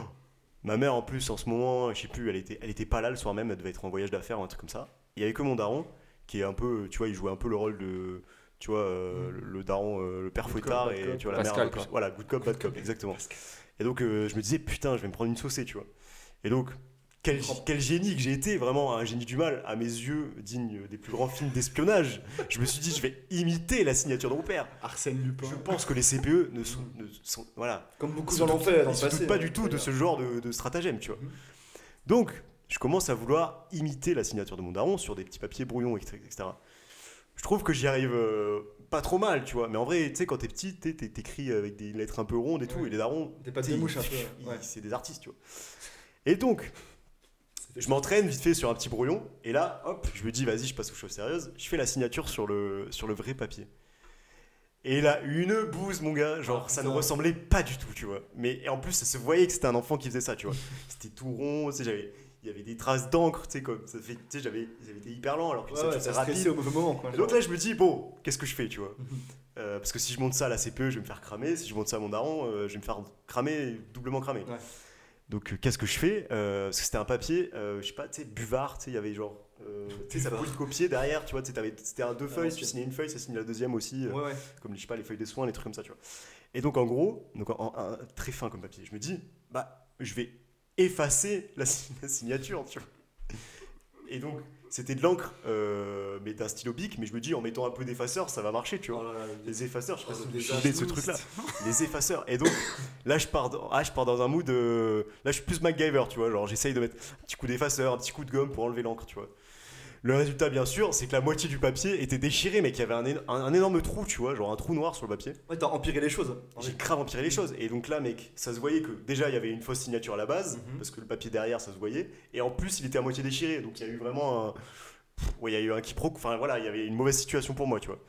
ma mère, en plus, en ce moment, je sais plus, elle était, elle était pas là le soir même, elle devait être en voyage d'affaires ou un truc comme ça. Il y avait que mon daron, qui est un peu, tu vois, il jouait un peu le rôle de, tu vois, euh, le, le daron, euh, le père Good fouettard, et cop. tu vois, la Pascal, mère, quoi. voilà, good cop, bad cop, exactement. Et donc, euh, je me disais, putain, je vais me prendre une saucée, tu vois. Et donc, quel, quel génie que j'ai été, vraiment un génie du mal, à mes yeux, digne des plus grands films d'espionnage. Je me suis dit, je vais imiter la signature de mon père. Arsène Lupin. Je pense que les CPE ne sont, ne sont voilà, Comme beaucoup ils gens se l'ont doutent- fait dans ils le se passé. doutent pas hein, du tout de ce genre de, de stratagème, tu vois. Mhm. Donc, je commence à vouloir imiter la signature de mon daron sur des petits papiers brouillons, etc. etc. Je trouve que j'y arrive euh, pas trop mal, tu vois. Mais en vrai, tu sais, quand t'es petit, t'es- t'es- t'écris avec des lettres un peu rondes et tout, et les darons, tu sais, de mouche un peu. ouais. c'est des artistes, tu vois. Et donc, je m'entraîne vite fait sur un petit brouillon, et là, hop, je me dis, vas-y, je passe aux choses sérieuses. Je fais la signature sur le, sur le vrai papier. Et là, une bouse, mon gars, genre, Ah, ça ne ressemblait pas du tout, tu vois. Mais en plus, ça se voyait que c'était un enfant qui faisait ça, tu vois. C'était tout rond, tu sais, j'avais. Il y avait des traces d'encre, tu sais, comme ça fait, tu sais, j'avais, avaient été hyper lents alors que Ouais, ça, ouais, rapide. au mauvais moment, quoi. Et donc là, je me dis, bon, qu'est-ce que je fais, tu vois? Mhm. Euh, Parce que si je monte ça à la CPE, je vais me faire cramer. Si je monte ça à mon daron, euh, je vais me faire cramer, doublement cramer. Ouais. Donc, euh, qu'est-ce que je fais? Parce que c'était un papier, je sais pas, tu sais, buvard, tu sais, il y avait genre. tu sais, ça pouvait copier derrière, tu vois, c'était un deux Ah, feuilles, ok. tu signais une feuille, ça signait la deuxième aussi, comme je sais pas, les feuilles de soins, les trucs comme ça, tu vois. Et donc, en gros, donc, en, en- un- très fin comme papier, je me dis, bah, je vais effacer la, si- la signature, tu vois. Et donc, c'était de l'encre, euh, mais d'un stylo bic, mais je me dis, en mettant un peu d'effaceur, ça va marcher, tu vois. Oh Les effaceurs, je sais pas Oh, si c'est vous de ce truc-là. Les effaceurs. Et donc, là, je pars dans, ah, je pars dans un mood. euh, là, je suis plus MacGyver, tu vois. Genre, j'essaye de mettre un petit coup d'effaceur, un petit coup de gomme pour enlever l'encre, tu vois. Le résultat, bien sûr, c'est que la moitié du papier était déchiré, mais qu'il y avait un, éno- un- un énorme trou, tu vois, genre un trou noir sur le papier. Ouais, t'as empiré les choses. en J'ai fait. grave empiré les choses. Et donc là, mec, ça se voyait que déjà, il y avait une fausse signature à la base, Mhm. parce que le papier derrière, ça se voyait. Et en plus, il était à moitié déchiré. Donc il y a eu vraiment un. Ouais, il y a eu un quiproquo. Enfin voilà, il y avait une mauvaise situation pour moi, tu vois.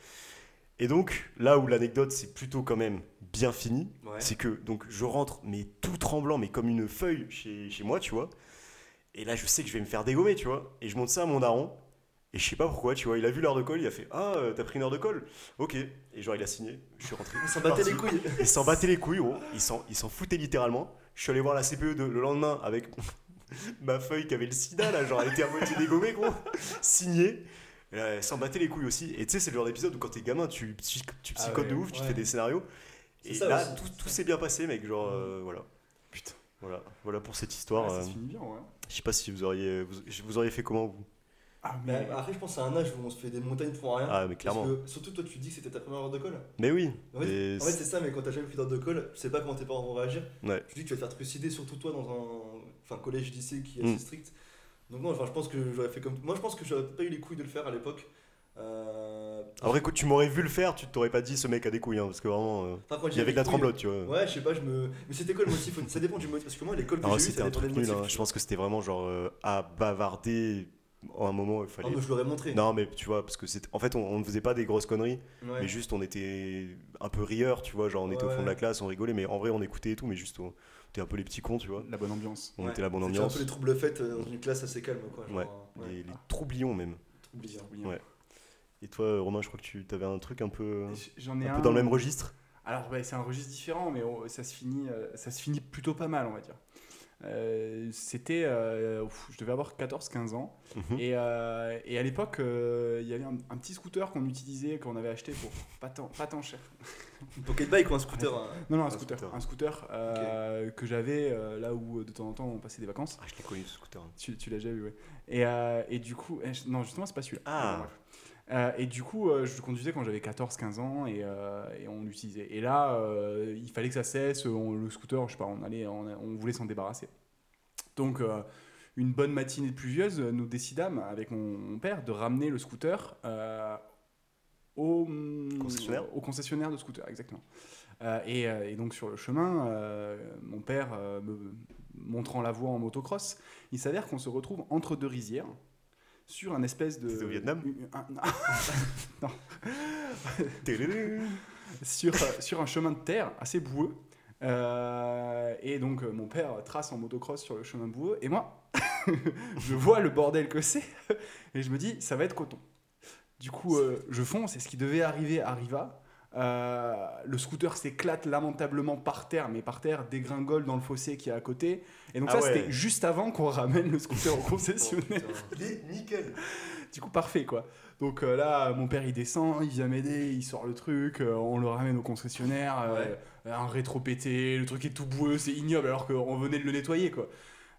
Et donc, là où l'anecdote, c'est plutôt quand même bien fini, Ouais. c'est que donc je rentre, mais tout tremblant, mais comme une feuille chez, chez moi, tu vois. Et là, je sais que je vais me faire dégommer, tu vois. Et je monte ça à mon daron. Et je sais pas pourquoi, tu vois, il a vu l'heure de colle, il a fait Ah, euh, t'as pris une heure de colle Ok. Et genre, il a signé, je suis rentré. On s'en battait les couilles. Il s'en battait les couilles, gros. Il s'en, il foutait littéralement. Je suis allé voir la CPE de- le lendemain avec ma feuille qui avait le sida, là, genre elle était à moitié dégommée, gros. Signée. Et là, elle s'en battait les couilles aussi. Et tu sais, c'est le genre d'épisode où quand t'es gamin, tu, tu Ah psychotes ouais, de ouf, tu te fais des scénarios. Et là, aussi, tout, tout s'est bien passé, mec. Genre, euh, voilà. Voilà, voilà pour cette histoire. Ouais, ça euh, se finit bien, ouais. je sais pas si vous auriez, vous, vous auriez fait comment, vous? Ah, Mais mais. après, je pense à un âge où on se fait des montagnes pour rien. Ah, mais clairement. Parce que, surtout, toi, tu dis que c'était ta première heure de colle. Mais oui. En fait, en fait, c'est ça, mais quand t'as jamais pris d'heure de colle, tu sais pas comment tes parents vont réagir. Ouais. Tu dis que tu vas te faire trucider, surtout toi, dans un enfin, collège, lycée qui est Mm. assez strict. Donc, non, enfin, je pense que j'aurais fait comme. Moi, je pense que j'aurais pas eu les couilles de le faire à l'époque. Euh... Après, quand tu m'aurais vu le faire, tu t'aurais pas dit ce mec a des couilles, hein, parce que vraiment, euh, enfin, il y avait de la tremblote, tu vois. Ouais, je sais pas, je me. Mais c'était quoi le motif Ça dépend du motif. Parce que moi, l'école que j'ai c'était un truc nul, hein. je pense que c'était vraiment genre euh, à bavarder. À un moment, il Ah, fallait. moi, je l'aurais montré. Non, mais tu vois, parce que c'est. En fait, on, on ne faisait pas des grosses conneries, Ouais. mais juste on était un peu rieurs, tu vois. Genre, on était au Ouais, fond de la classe, on rigolait, mais en vrai, on écoutait et tout, mais juste, on était un peu les petits cons, tu vois. La bonne ambiance. On Ouais. était la bonne C'était ambiance. un peu les troubles faites euh, dans une classe assez calme, quoi. genre, Ouais. euh, ouais. Les, les troublions, même. Troublions. Oui, Ouais. Et toi, Romain, je crois que tu avais un truc un peu. J'en ai Un un. peu dans le même registre? Alors, ouais, c'est un registre différent, mais on- ça, se finit, euh, ça se finit plutôt pas mal, on va dire. Euh, C'était. euh, je devais avoir 14-15 ans. Mhm. Et, euh, et à l'époque, euh, il y avait un, un petit scooter qu'on utilisait, qu'on avait acheté pour pas tant, pas tant cher. Une pocket bike ou un scooter hein? Non, non, un, Un scooter. scooter. Un scooter euh, que j'avais euh, là où de temps en temps on passait des vacances. Ah, je l'ai connu ce scooter. Tu, tu l'as déjà vu, ouais. Et, euh, et du coup, eh, non, justement, c'est pas celui-là. Ah. Euh, et du coup, euh, je le conduisais quand j'avais 14-15 ans et, euh, et on l'utilisait. Et là, euh, il fallait que ça cesse. on- le scooter, je sais pas, on, allait, on, on voulait s'en débarrasser. Donc, une bonne matinée pluvieuse, nous décidâmes avec mon, mon père de ramener le scooter au Concessionnaire au concessionnaire de scooter, exactement. Euh, et, et donc sur le chemin, euh, mon père euh, me montrant la voie en motocross, il s'avère qu'on se retrouve entre deux rizières sur un espèce de au Vietnam un- Télédé. sur, euh, sur un chemin de terre assez boueux. Euh, et donc euh, mon père trace en motocross sur le chemin boueux et moi je vois le bordel que c'est et je me dis ça va être coton. Du coup euh, je fonce et ce qui devait arriver arriva. Euh, le scooter s'éclate lamentablement par terre, mais par terre dégringole dans le fossé qui est à côté. Et donc Ah ça ouais. c'était juste avant qu'on ramène le scooter au concessionnaire. Oh, putain. Il est nickel. Du coup, parfait quoi. Donc euh, là, mon père il descend, il vient m'aider, il sort le truc, euh, on le ramène au concessionnaire, euh, un rétro pété, le truc est tout boueux, c'est ignoble alors qu'on venait de le nettoyer quoi.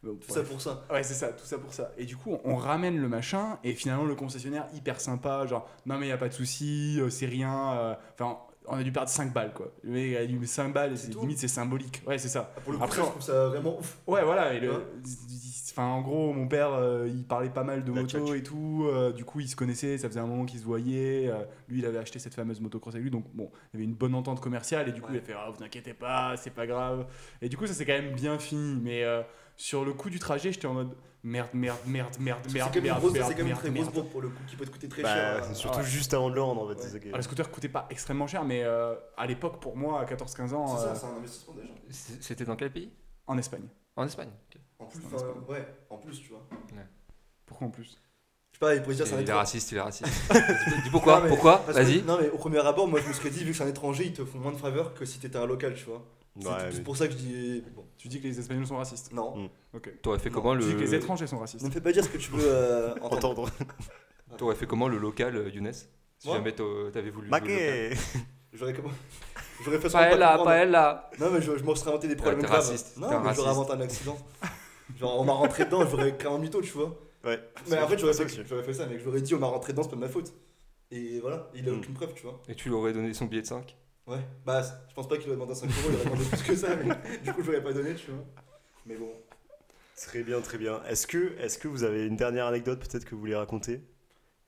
Tout ça pour ça. Ouais, c'est ça, tout ça pour ça. Et du coup, on ramène le machin, et finalement, le concessionnaire, hyper sympa, genre, non, mais y a pas de souci, euh, c'est rien. euh, Enfin, on a dû perdre 5 balles, quoi. Le mec a dû 5 balles, tout limite, c'est symbolique. Ouais, c'est ça. Ah, Pour le coup, Après, ça, je trouve ça vraiment ouf. Ouais, voilà. Et le, Ouais. enfin, en gros, mon père, euh, il parlait pas mal de La moto tchatch. et tout. euh, du coup, ils se connaissaient. Ça faisait un moment qu'ils se voyaient. euh, lui, il avait acheté cette fameuse motocross avec lui. Donc, bon, il y avait une bonne entente commerciale. Et du coup, Ouais. il a fait Ah, Vous inquiétez pas, c'est pas grave. Et du coup, ça s'est quand même bien fini. Mais sur le coup du trajet, j'étais en mode Merde, merde, merde, merde, merde, merde, grosse- merde, c'est quand même une merde, très grosse merde. bourre pour le coup qui peut te coûter très Bah, cher. c'est euh, surtout ouais. juste avant de le rendre en fait. Ouais. qui est- Ah, le scooter coûtait pas extrêmement cher, mais euh, à l'époque, pour moi, à 14-15 ans, C'est euh, ça, c'est un investissement déjà. C'était dans quel pays? En Espagne. En Espagne. ok. En plus, enfin, investissement. ouais, en plus, tu vois. Pourquoi en plus? Je sais pas, il pourrait dire c'est un Il est étranger. raciste, il est raciste. Dis- pourquoi Non, mais- Pourquoi? Vas-y. Non, mais au premier abord, moi je me serais dit, vu que c'est un étranger, ils te font moins de faveur que si t'étais un local, tu vois. C'est Ouais, mais- pour ça que je dis. Bon, Tu dis que les Espagnols sont racistes. non. Mm. Ok. T'aurais fait Non, comment Tu dis que les le étrangers sont racistes. Ne me fais pas dire ce que tu veux euh, entendre. T'aurais fait comment le local euh, Younes? Si Moi jamais t'avais voulu. le. Maquet J'aurais comment J'aurais fait semblant de pas Paella, comprendre. paella. Non, mais je, je m'en serais inventé des problèmes graves. raciste, Non, mais j'aurais inventé un accident. Genre, on m'a rentré dedans, j'aurais créé un mytho, tu vois. Ouais. Mais en fait, j'aurais C'est fait, fait ça, mec. J'aurais dit, on m'a rentré dedans, c'est pas de ma faute. Et voilà, il a Mm. aucune preuve, tu vois. Et tu lui aurais donné son billet de 5 Ouais, bah, je pense pas qu'il aurait demandé 5 euros, il aurait demandé plus que ça, mais du coup, je l'aurais pas donné, tu vois. Mais bon. Très bien, très bien. Est-ce que, est que vous avez une dernière anecdote peut-être que vous voulez raconter?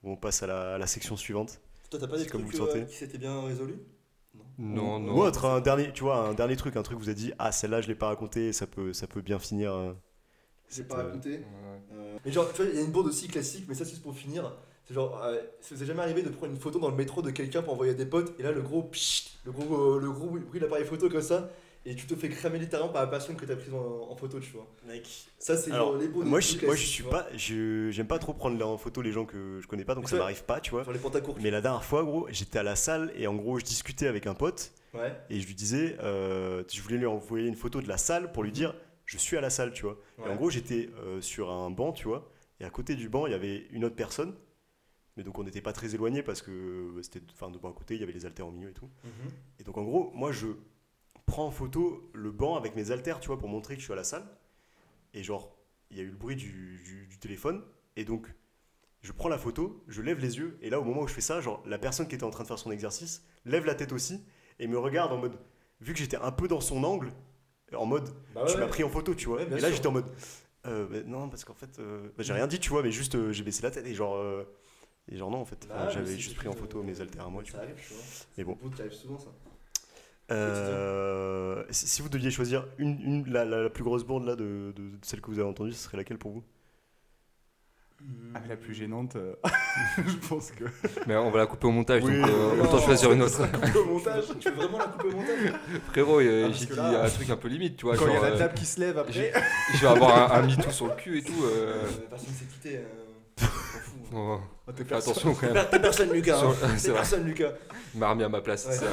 Ou on passe à la, à la section suivante Toi, t'as pas des comme trucs vous euh, qui s'étaient bien résolus? Non, non. Ou autre, un dernier, tu vois, un dernier truc, un truc que vous avez dit, ah celle-là je l'ai pas raconté, ça peut, ça peut bien finir. euh, J'ai pas euh, raconté. Euh, Mais genre, tu vois, il y a une bourde aussi classique, mais ça, c'est juste pour finir. C'est genre, euh, ça vous est jamais arrivé de prendre une photo dans le métro de quelqu'un pour envoyer à des potes, et là, le gros pchit, le gros, euh, le gros bruit de l'appareil photo comme ça, et tu te fais cramer littéralement par la personne que t'as prise en, en photo, tu vois. Mec. Ça, c'est genre les beaux moi, je, moi, je suis pas. je- J'aime pas trop prendre en photo les gens que je connais pas, donc Mais ça toi- m'arrive pas, tu vois. Genre les pantacours. Mais la dernière fois, gros, j'étais à la salle et en gros, je discutais avec un pote Ouais. et je lui disais, euh, je voulais lui envoyer une photo de la salle pour lui dire, je suis à la salle, tu vois. Et Ouais. en gros, j'étais euh, sur un banc, tu vois, et à côté du banc, il y avait une autre personne. Mais donc, on n'était pas très éloigné parce que euh, c'était, enfin, de à côté, il y avait les haltères au milieu et tout. Mhm. Et donc, en gros, moi, je prends en photo le banc avec mes haltères, tu vois, pour montrer que je suis à la salle. Et genre, il y a eu le bruit du, du- du téléphone. Et donc, je prends la photo, je lève les yeux. Et là, au moment où je fais ça, genre, la personne qui était en train de faire son exercice lève la tête aussi et me regarde en mode. Vu que j'étais un peu dans son angle, en mode, Bah tu m'as pris en photo, tu vois. Ouais, et là, j'étais en mode. euh, bah, non, parce qu'en fait, euh, bah, j'ai rien dit, tu vois, mais juste, euh, j'ai baissé la tête et genre. Et genre, non, en fait, Bah, enfin, j'avais juste pris en photo euh, mes haltères à moi, tu Ça vois. arrive, tu vois. Mais bon. Ça arrive souvent, ça? Euh, si vous deviez choisir une, une- la, la- la plus grosse bourde là de, de- de celle que vous avez entendue, ce serait laquelle pour vous? Ah, la plus gênante, euh, je pense que. Mais on va la couper au montage, Oui, donc euh, non, autant choisir une autre. Coupe au montage. Tu veux vraiment la couper au montage? Frérot, Ah, j'ai dit là- un truc un peu limite, tu vois. Quand il y a la euh, table qui se lève après. je vais avoir un, un MeToo sur le cul et tout. euh, Euh, Personne s'est quitté. On oh, Oh, fais attention quand même. T'es personne, Lucas. hein. T'es personne, Lucas. Il m'a remis à ma place. Ouais.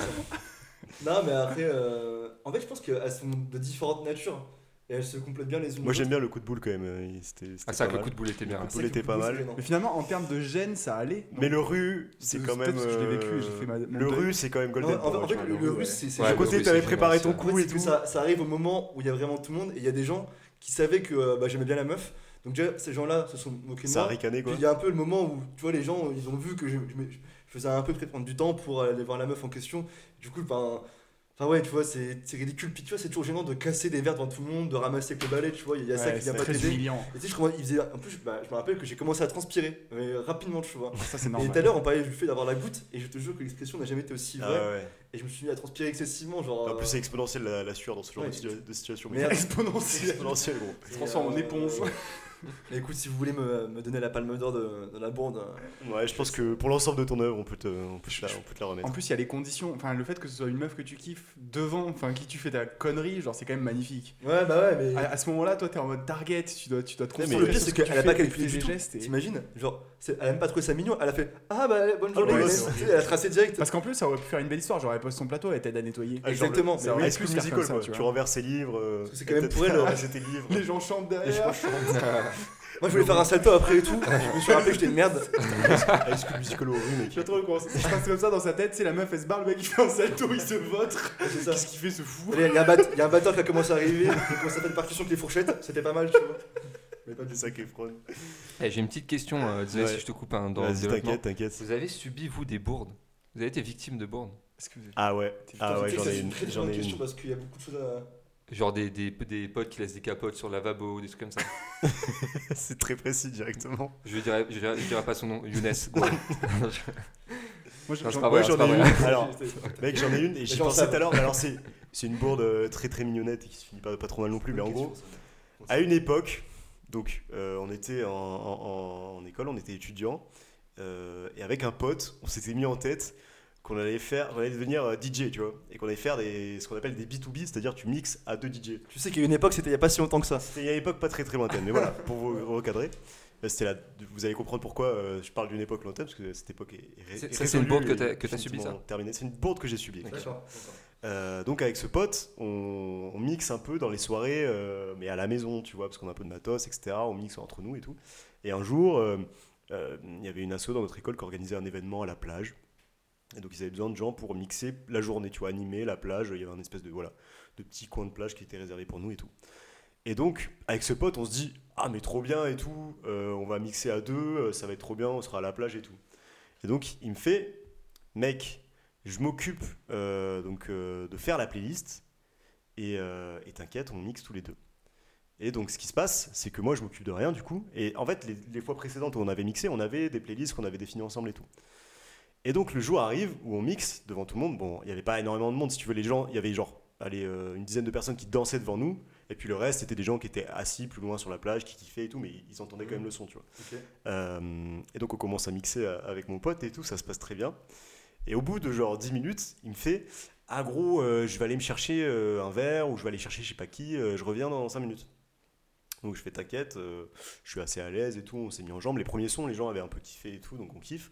Non, mais après, euh, en fait, je pense qu'elles sont de différentes natures et elles se complètent bien les unes. Moi j'aime bien le coup de boule quand même. euh, C'était c'était Ah, ça, que le coup de boule était bien. Le coup de boule était pas mal. Mais finalement, en termes de gêne, ça allait. Mais le rue, c'est quand même. je l'ai vécu et euh, j'ai fait ma- mon le deuil. rue, c'est quand même Non, golden. en, fait- le, rue. c'est c'est Ouais, À le côté, t'avais c'est préparé ton coup et tout. ça, ça arrive au moment où il y a vraiment tout le monde et il y a des gens qui savaient que bah, j'aimais bien la meuf. Donc déjà, ces gens-là se sont moqués de Ça a moi. ricané Puis quoi. il y a un peu le moment où, tu vois, les gens, ils ont vu que je, je me- je faisais un peu peut-être prendre du temps pour aller voir la meuf en question. Du coup, ben... Enfin ouais, tu vois, c'est c'est ridicule. Puis tu vois, c'est toujours gênant de casser des verres devant tout le monde, de ramasser avec le balai, tu vois, il y a ça Ouais, qui vient pas très t'aider. Et tu sais, je, commence- il faisait, en plus, bah, je me rappelle que j'ai commencé à transpirer, mais rapidement, tu vois. Ça, c'est Et normal. tout à l'heure, on parlait du fait d'avoir la goutte, et je te jure que l'expression n'a jamais été aussi Ah vraie. ouais. Et je me suis mis à transpirer excessivement, genre. En plus, euh, c'est exponentiel la, la sueur dans ce genre Ouais. de, situa- de situation. Mais exponentiel. exponentiel gros. Ça se transforme en Et, éponge. Mais écoute, si vous voulez me, me donner la palme d'or de, de la bourde, euh, Ouais, je pense que pour l'ensemble de ton œuvre, on peut te, on peut te la, on peut te la remettre. En plus, il y a les conditions. Enfin, le fait que ce soit une meuf que tu kiffes devant, enfin, qui tu fais ta connerie, genre, c'est quand même magnifique. Ouais, bah ouais, mais. À, à ce moment-là, toi, t'es en mode target, tu dois, tu dois concentrer le pire, c'est qu'elle a pas calculé tout. gestes. et- T'imagines Genre, c'est- elle a même pas trouvé ça mignon, elle a fait Ah bah bonne Ah, journée, ouais, c'est elle a tracé direct. Parce qu'en plus, ça aurait pu faire une belle histoire. J'aurais posé son plateau, elle t'aide à nettoyer. Ah, genre Exactement, School faire Musical tu renverses ses livres. euh, c'est quand même pour elle, ramasser tes livres. Les gens chantent Les derrière. Moi, je voulais faire un salto après et tout. Je me suis rappelé que j'étais une merde. High School Musical au rue, mec. Je trop ça passe comme ça dans sa tête. C'est la meuf, elle se barre, le mec il fait un salto, il se votre. C'est ça. Qu'est-ce qu'il fait ce fou Il y, a un bat- il y a un batteur qui a commencé à arriver, il a commencé à faire des percussions avec les fourchettes, c'était pas mal, tu vois. Mais pas du qui est fraude. Eh, J'ai une petite question, euh, désolé Ouais. si je te coupe hein, dans le Vas-y, développement. t'inquiète, t'inquiète. Vous avez subi, vous, des bourdes? Vous avez été victime de bourdes? Est-ce que vous- Ah ouais, ah ouais, j'en ai une. J'en ai question une. parce qu'il y a beaucoup de choses à. Genre des, des, des potes qui laissent des capotes sur le lavabo, des trucs comme ça. C'est très précis directement. Je dirais, je dirais, je dirais pas son nom, Younes. Moi, j'en- Ouais, pas ai vrai. une. Alors, mec, j'en ai une et j'y pensais tout à l'heure. mais Alors, c'est c'est une bourde euh, très très mignonnette et qui se finit pas, pas trop mal non plus. Mais en gros, à une époque, donc euh, on était en, en- en école, on était étudiants, euh, et avec un pote, on s'était mis en tête qu'on allait faire, on allait devenir euh, DJ, tu vois, et qu'on allait faire des, ce qu'on appelle des B2B, c'est-à-dire tu mixes à deux DJ. Tu sais qu'il y a une époque, c'était il y a pas si longtemps que ça. C'était il y a une époque pas très très lointaine, mais voilà, pour vous recadrer. euh, C'était la, vous allez comprendre pourquoi euh, je parle d'une époque lointaine, parce que cette époque est, est C'est- est ça, c'est une bourde que et t'as- que t'as subi, ça terminée. C'est une bourde que j'ai subie. Euh, donc avec ce pote, on, on mixe un peu dans les soirées, euh, mais à la maison, tu vois, parce qu'on a un peu de matos, etc. On mixe entre nous et tout. Et un jour, euh, euh, il y avait une asso dans notre école qui organisait un événement à la plage. Et donc ils avaient besoin de gens pour mixer la journée, tu vois, animer la plage. Il y avait un espèce de voilà, de petit coin de plage qui était réservé pour nous et tout. Et donc avec ce pote, on se dit ah mais trop bien et tout, euh, on va mixer à deux, euh, ça va être trop bien, on sera à la plage et tout. Et donc il me fait mec, je m'occupe euh, donc de faire la playlist et et t'inquiète, on mixe tous les deux. Et donc ce qui se passe, c'est que moi je m'occupe de rien du coup. Et en fait, les, les fois précédentes où on avait mixé, on avait des playlists qu'on avait définies ensemble et tout. Et donc le jour arrive où on mixe devant tout le monde. Bon, il n'y avait pas énormément de monde, si tu veux. Les gens, il y avait genre allez, euh, une dizaine de personnes qui dansaient devant nous. Et puis le reste, c'était des gens qui étaient assis plus loin sur la plage, qui kiffaient et tout, mais ils entendaient quand même le son, tu vois. Euh, et donc on commence à mixer euh, avec mon pote et tout, ça se passe très bien. Et au bout de genre 10 minutes, il me fait Ah gros, euh, je vais aller me chercher un verre ou je vais aller chercher je sais pas qui, je reviens dans 5 minutes. Donc je fais t'inquiète, je suis assez à l'aise et tout, on s'est mis en jambes. Les premiers sons, les gens avaient un peu kiffé et tout, donc on kiffe.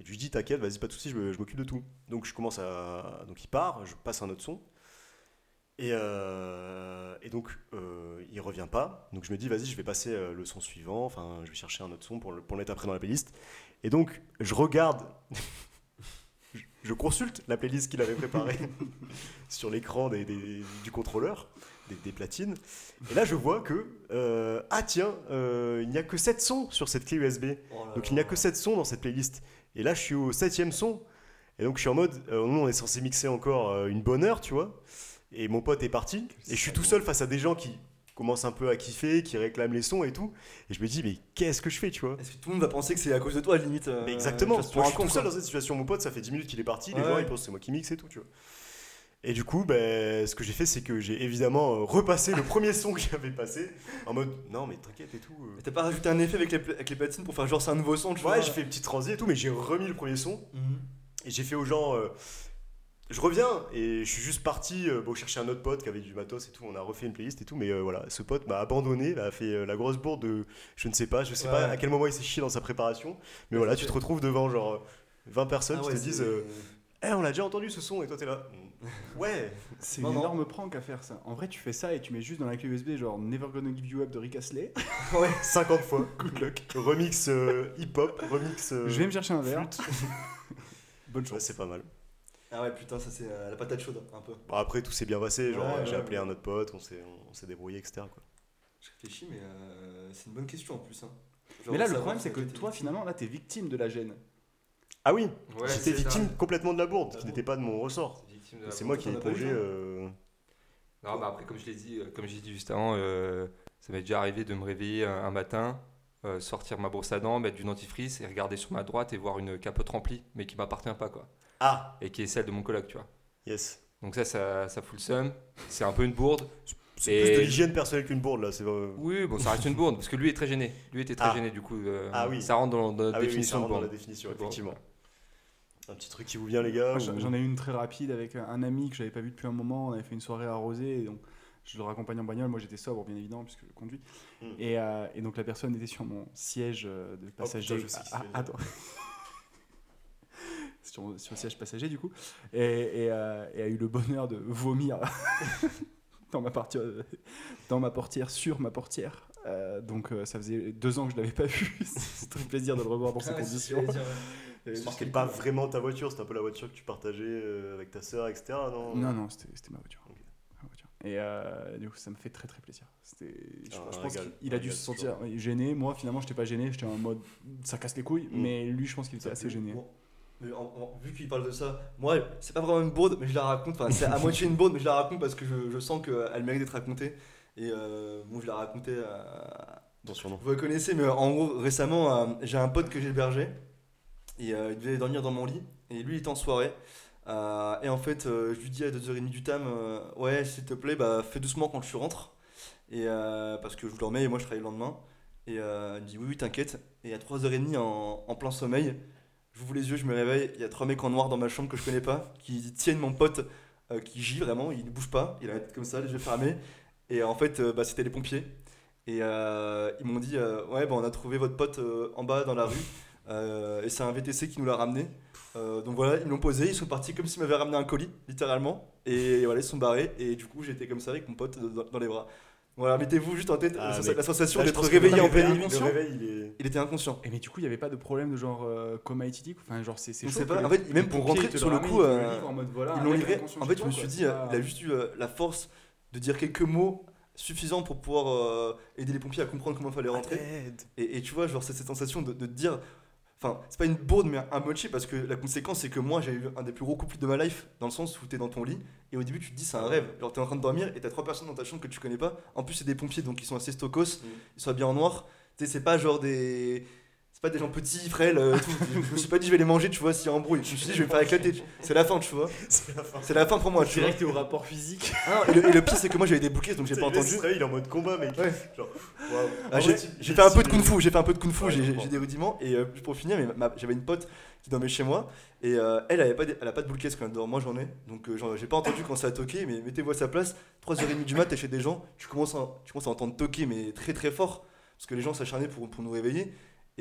Et je lui dis t'inquiète, vas-y, pas de soucis, je, m'occupe de tout. Donc je commence à. Donc il part, je passe un autre son. Et, euh, et donc euh, il revient pas. Donc je me dis vas-y, je vais passer euh, le son suivant, enfin je vais chercher un autre son pour le, pour le mettre après dans la playlist. Et donc je regarde. je- Je consulte la playlist qu'il avait préparée sur l'écran des- des- du contrôleur, des, des platines. Et là, je vois que, euh, ah tiens, il n'y a que 7 sons sur cette clé USB. Oh là Donc là. il n'y a que 7 sons dans cette playlist. Et là, je suis au 7 son. Et donc je suis en mode, euh, nous on est censé mixer encore euh, une bonne heure, tu vois. Et mon pote est parti. Et je suis tout seul face à des gens qui commencent un peu à kiffer, qui réclament les sons et tout. Et je me dis, mais qu'est-ce que je fais, tu vois Est-ce que tout le monde va penser que c'est à cause de toi, limite euh, mais exactement, moi je suis tout seul dans cette situation. Mon pote, ça fait 10 minutes qu'il est parti, les Ouais, gens ils pensent c'est moi qui mixe et tout, tu vois. Et du coup, ben, ce que j'ai fait, c'est que j'ai évidemment euh, repassé le premier son que j'avais passé en mode non, mais t'inquiète et tout. euh. T'as pas rajouté un effet avec les, avec les platines pour faire genre c'est un nouveau son, tu vois? Ouais, j'ai fait une petite transi et tout, mais j'ai remis le premier son Mhm. et j'ai fait aux gens. euh, je reviens et je suis juste parti euh, bon, chercher un autre pote qui avait du matos et tout. On a refait une playlist et tout, mais voilà, ce pote m'a abandonné, a fait la grosse bourde de je ne sais pas, je sais Ouais. pas à quel moment il s'est chié dans sa préparation, mais voilà, tu te retrouves devant genre euh, 20 personnes Ah qui te disent Eh, on l'a déjà entendu ce son et toi t'es là. Ouais, C'est une non. énorme prank à faire ça. En vrai, tu fais ça et tu mets juste dans la clé USB genre Never Gonna Give You Up de Rick Astley. 50 fois. Good luck. Remix euh, hip-hop, remix. euh, Je vais me chercher un verre. Bonne Ouais, chance. c'est pas mal. Ah ouais, putain, ça c'est euh, la patate chaude, un peu. Bon, après, tout s'est bien passé. Genre, Ouais, j'ai ouais, appelé ouais. un autre pote, on s'est, on s'est débrouillé, etc. Quoi. Je réfléchis, mais euh, c'est une bonne question en plus. Hein. Genre, Mais là, le savoir problème, si c'est que t'as été toi, victime. finalement, là, t'es victime de la gêne. Ah oui, Ouais, j'étais c'est ça. victime complètement de la bourde, Ah qui bon n'était pas de mon ressort. C'est victime de la C'est bourde. moi qui ai plongé. toi euh, Non, mais après, comme je l'ai dit, euh, comme j'ai dit juste avant, euh, ça m'est déjà arrivé de me réveiller un, matin, euh, sortir ma brosse à dents, mettre du dentifrice et regarder sur ma droite et voir une capote remplie, mais qui m'appartient pas, quoi. Ah, Et qui est celle de mon coloc, tu vois. yes. Donc ça, ça, ça fout le seum. C'est un peu une bourde. C'est Et- plus de l'hygiène personnelle qu'une bourde là. Oui, bon, ça reste une bourde, parce que lui est très gêné. Lui était très Ah. gêné, du coup. euh, Ah oui. Ça rentre dans, dans la ah oui, oui, ça définition rentre de dans la définition, Bon, effectivement. Un petit truc qui vous vient, les gars ou- J'en ai eu une très rapide avec un ami que j'avais pas vu depuis un moment. On avait fait une soirée arrosée et donc je le raccompagnais en bagnole. Moi j'étais sobre, bien évidemment, puisque je conduis. Hmm. Et, euh, et donc la personne était sur mon siège euh, de passager. putain, je sais qui Ah, attends. sur, sur le siège passager du coup. Et, et, euh, et a eu le bonheur de vomir dans, ma dans ma portière, sur ma portière. Euh, donc euh, ça faisait deux ans que je l'avais pas vu. C'est très plaisir de le revoir dans ces Ah ouais, conditions. Marqué pas vraiment ta voiture, c'était un peu la voiture que tu partageais euh, avec ta sœur, etc. Non, Non, non, c'était c'était ma voiture. Ok. Ma voiture. Et euh, du coup, ça me fait très très plaisir. C'était- Je, Ah, je un pense qu'il a dû se sentir gêné. Moi, finalement, j'étais pas gêné. J'étais en mode ça casse les couilles. Mm. Mais lui, je pense qu'il était assez gêné. Bon, mais en- en- vu qu'il parle de ça, moi, c'est pas vraiment une bourde, mais je la raconte. Enfin, c'est à moitié une bourde, mais je la raconte parce que je, je sens qu'elle mérite d'être racontée. Et euh, bon, je la racontais à, surnom. Vous la connaissez, mais en gros, récemment, euh, j'ai un pote que j'hébergeais. Et euh, il devait dormir dans mon lit. Et lui, il était en soirée. Euh, et en fait, euh, je lui dis à 2h30 du tam Ouais, s'il te plaît, bah, fais doucement quand tu rentres. Et, parce que je dormais et moi, je travaillais le lendemain. Et il me dit Oui, oui, t'inquiète. Et à 3h30, en, en plein sommeil, j'ouvre les yeux, je me réveille. Il y a trois mecs en noir dans ma chambre que je connais pas qui tiennent mon pote qui gît vraiment. Il ne bouge pas. Il a la comme ça, les yeux fermés. Et en fait, bah, c'était les pompiers. Et ils m'ont dit Ouais, bah, on a trouvé votre pote en bas dans la rue. Euh, et c'est un VTC qui nous l'a ramené. Euh, donc voilà, ils l'ont posé. Ils sont partis comme s'ils m'avaient ramené un colis, littéralement. Et voilà, ils sont barrés. Et du coup, j'étais comme ça avec mon pote dans, dans les bras. Voilà, mettez-vous juste en tête Ah, la, mais la sensation je d'être réveillé en pleine nuit. Il est. Il était inconscient. Et mais du coup, il n'y avait pas de problème de genre euh, coma éthylique Enfin, genre, c'est sait que pas. En fait, même pour rentrer sur le coup, euh, en mode, voilà, Ils l'ont livré. En fait, je me suis dit, euh, il a juste eu la force de dire quelques mots suffisants pour pouvoir euh, aider les pompiers à comprendre comment il fallait rentrer. Et, et tu vois, genre, c'est cette sensation de, de te dire. Enfin, c'est pas une bourde, mais un mochi, parce que la conséquence, c'est que moi, j'ai eu un des plus gros couples de ma life, dans le sens où t'es dans ton lit, et au début, tu te dis, c'est un rêve. Genre, t'es en train de dormir, et t'as trois personnes dans ta chambre que tu connais pas. En plus, c'est des pompiers, donc ils sont assez stokos, ils sont bien en noir. Tu sais, c'est pas genre des. C'est pas des gens petits, frêles, euh, tout. Je, me suis pas dit je vais les manger, tu vois, s'il y a embrouille. Je me suis dit je vais me faire éclater. C'est la fin, tu vois. C'est la fin. C'est la fin pour moi, tu vois. Direct au rapport physique. Ah, et, le, et le pire, c'est que moi j'avais des bouquets donc j'ai pas entendu. straight, il est en mode combat, mec. Ouais. Genre, waouh. Ah, j'ai vrai, fait un peu de si- kung fu, j'ai fait un peu de kung fu, Ouais, j'ai- des rudiments. Et euh, pour finir, j'avais une pote qui dormait chez moi et euh, elle, elle, avait pas de, elle a pas de boule caisse quand elle dort. Moi j'en ai. Donc euh, j'ai pas entendu quand ça a toqué, mais mettez-vous à sa place. 3h30 du mat, t'es chez des gens, tu commences, à, tu commences à entendre toquer, mais très très fort. Parce que les gens s'acharnaient pour, pour nous réveiller.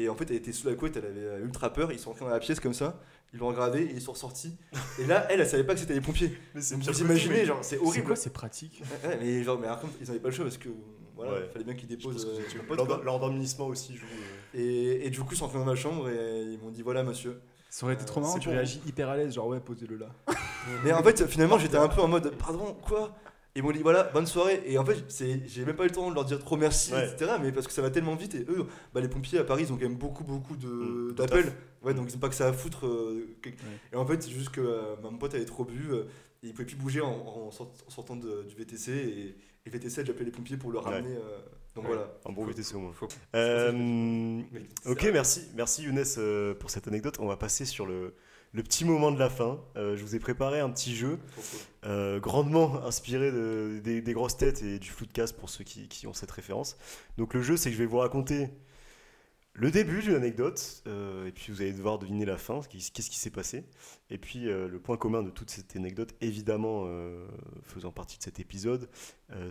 Et en fait, elle était sous la couette, elle avait euh, ultra peur. Ils sont rentrés dans la pièce comme ça, ils l'ont regardé et ils sont ressortis. Et là, elle, elle savait pas que c'était les pompiers. Mais c'est vous imaginez, genre, c'est horrible. quoi, c'est pratique Ouais, mais genre, mais par contre, ils avaient pas le choix parce que voilà, Ouais. fallait bien qu'ils déposent euh. L'endormissement aussi joue. euh, Et, et du coup, ils sont rentrés dans ma chambre et ils m'ont dit voilà, monsieur. Ça aurait été Euh, trop marrant, c'est tu réagis hyper à l'aise, genre ouais, posez-le là. Mais en fait, finalement, j'étais un peu en mode pardon, quoi? Ils m'ont dit voilà, bonne soirée. Et en fait, j'ai même pas eu le temps de leur dire trop merci, Ouais. etc. Mais parce que ça va tellement vite. Et eux, bah, les pompiers à Paris, ils ont quand même beaucoup, beaucoup Mm, d'appels. Ouais, donc ils ont pas que ça à foutre. euh, que- Ouais. Et en fait, c'est juste que euh, mon pote avait trop bu. euh, et il pouvait plus bouger en, en sort- en sortant de- du VTC. Et, et le VTC, j'ai appelé les pompiers pour le ramener. euh, donc voilà. Un bon VTC au moins. Faut- Euh, ok, merci, merci Younes pour cette anecdote. On va passer sur le, le petit moment de la fin. Euh, je vous ai préparé un petit jeu euh, grandement inspiré de- des, grosses têtes et du flou de casse pour ceux qui, ont cette référence. Donc le jeu, c'est que je vais vous raconter le début d'une anecdote euh, et puis vous allez devoir deviner la fin, qu'est-ce qui s'est passé. Et puis le point commun de toute cette anecdote, évidemment faisant partie de cet épisode,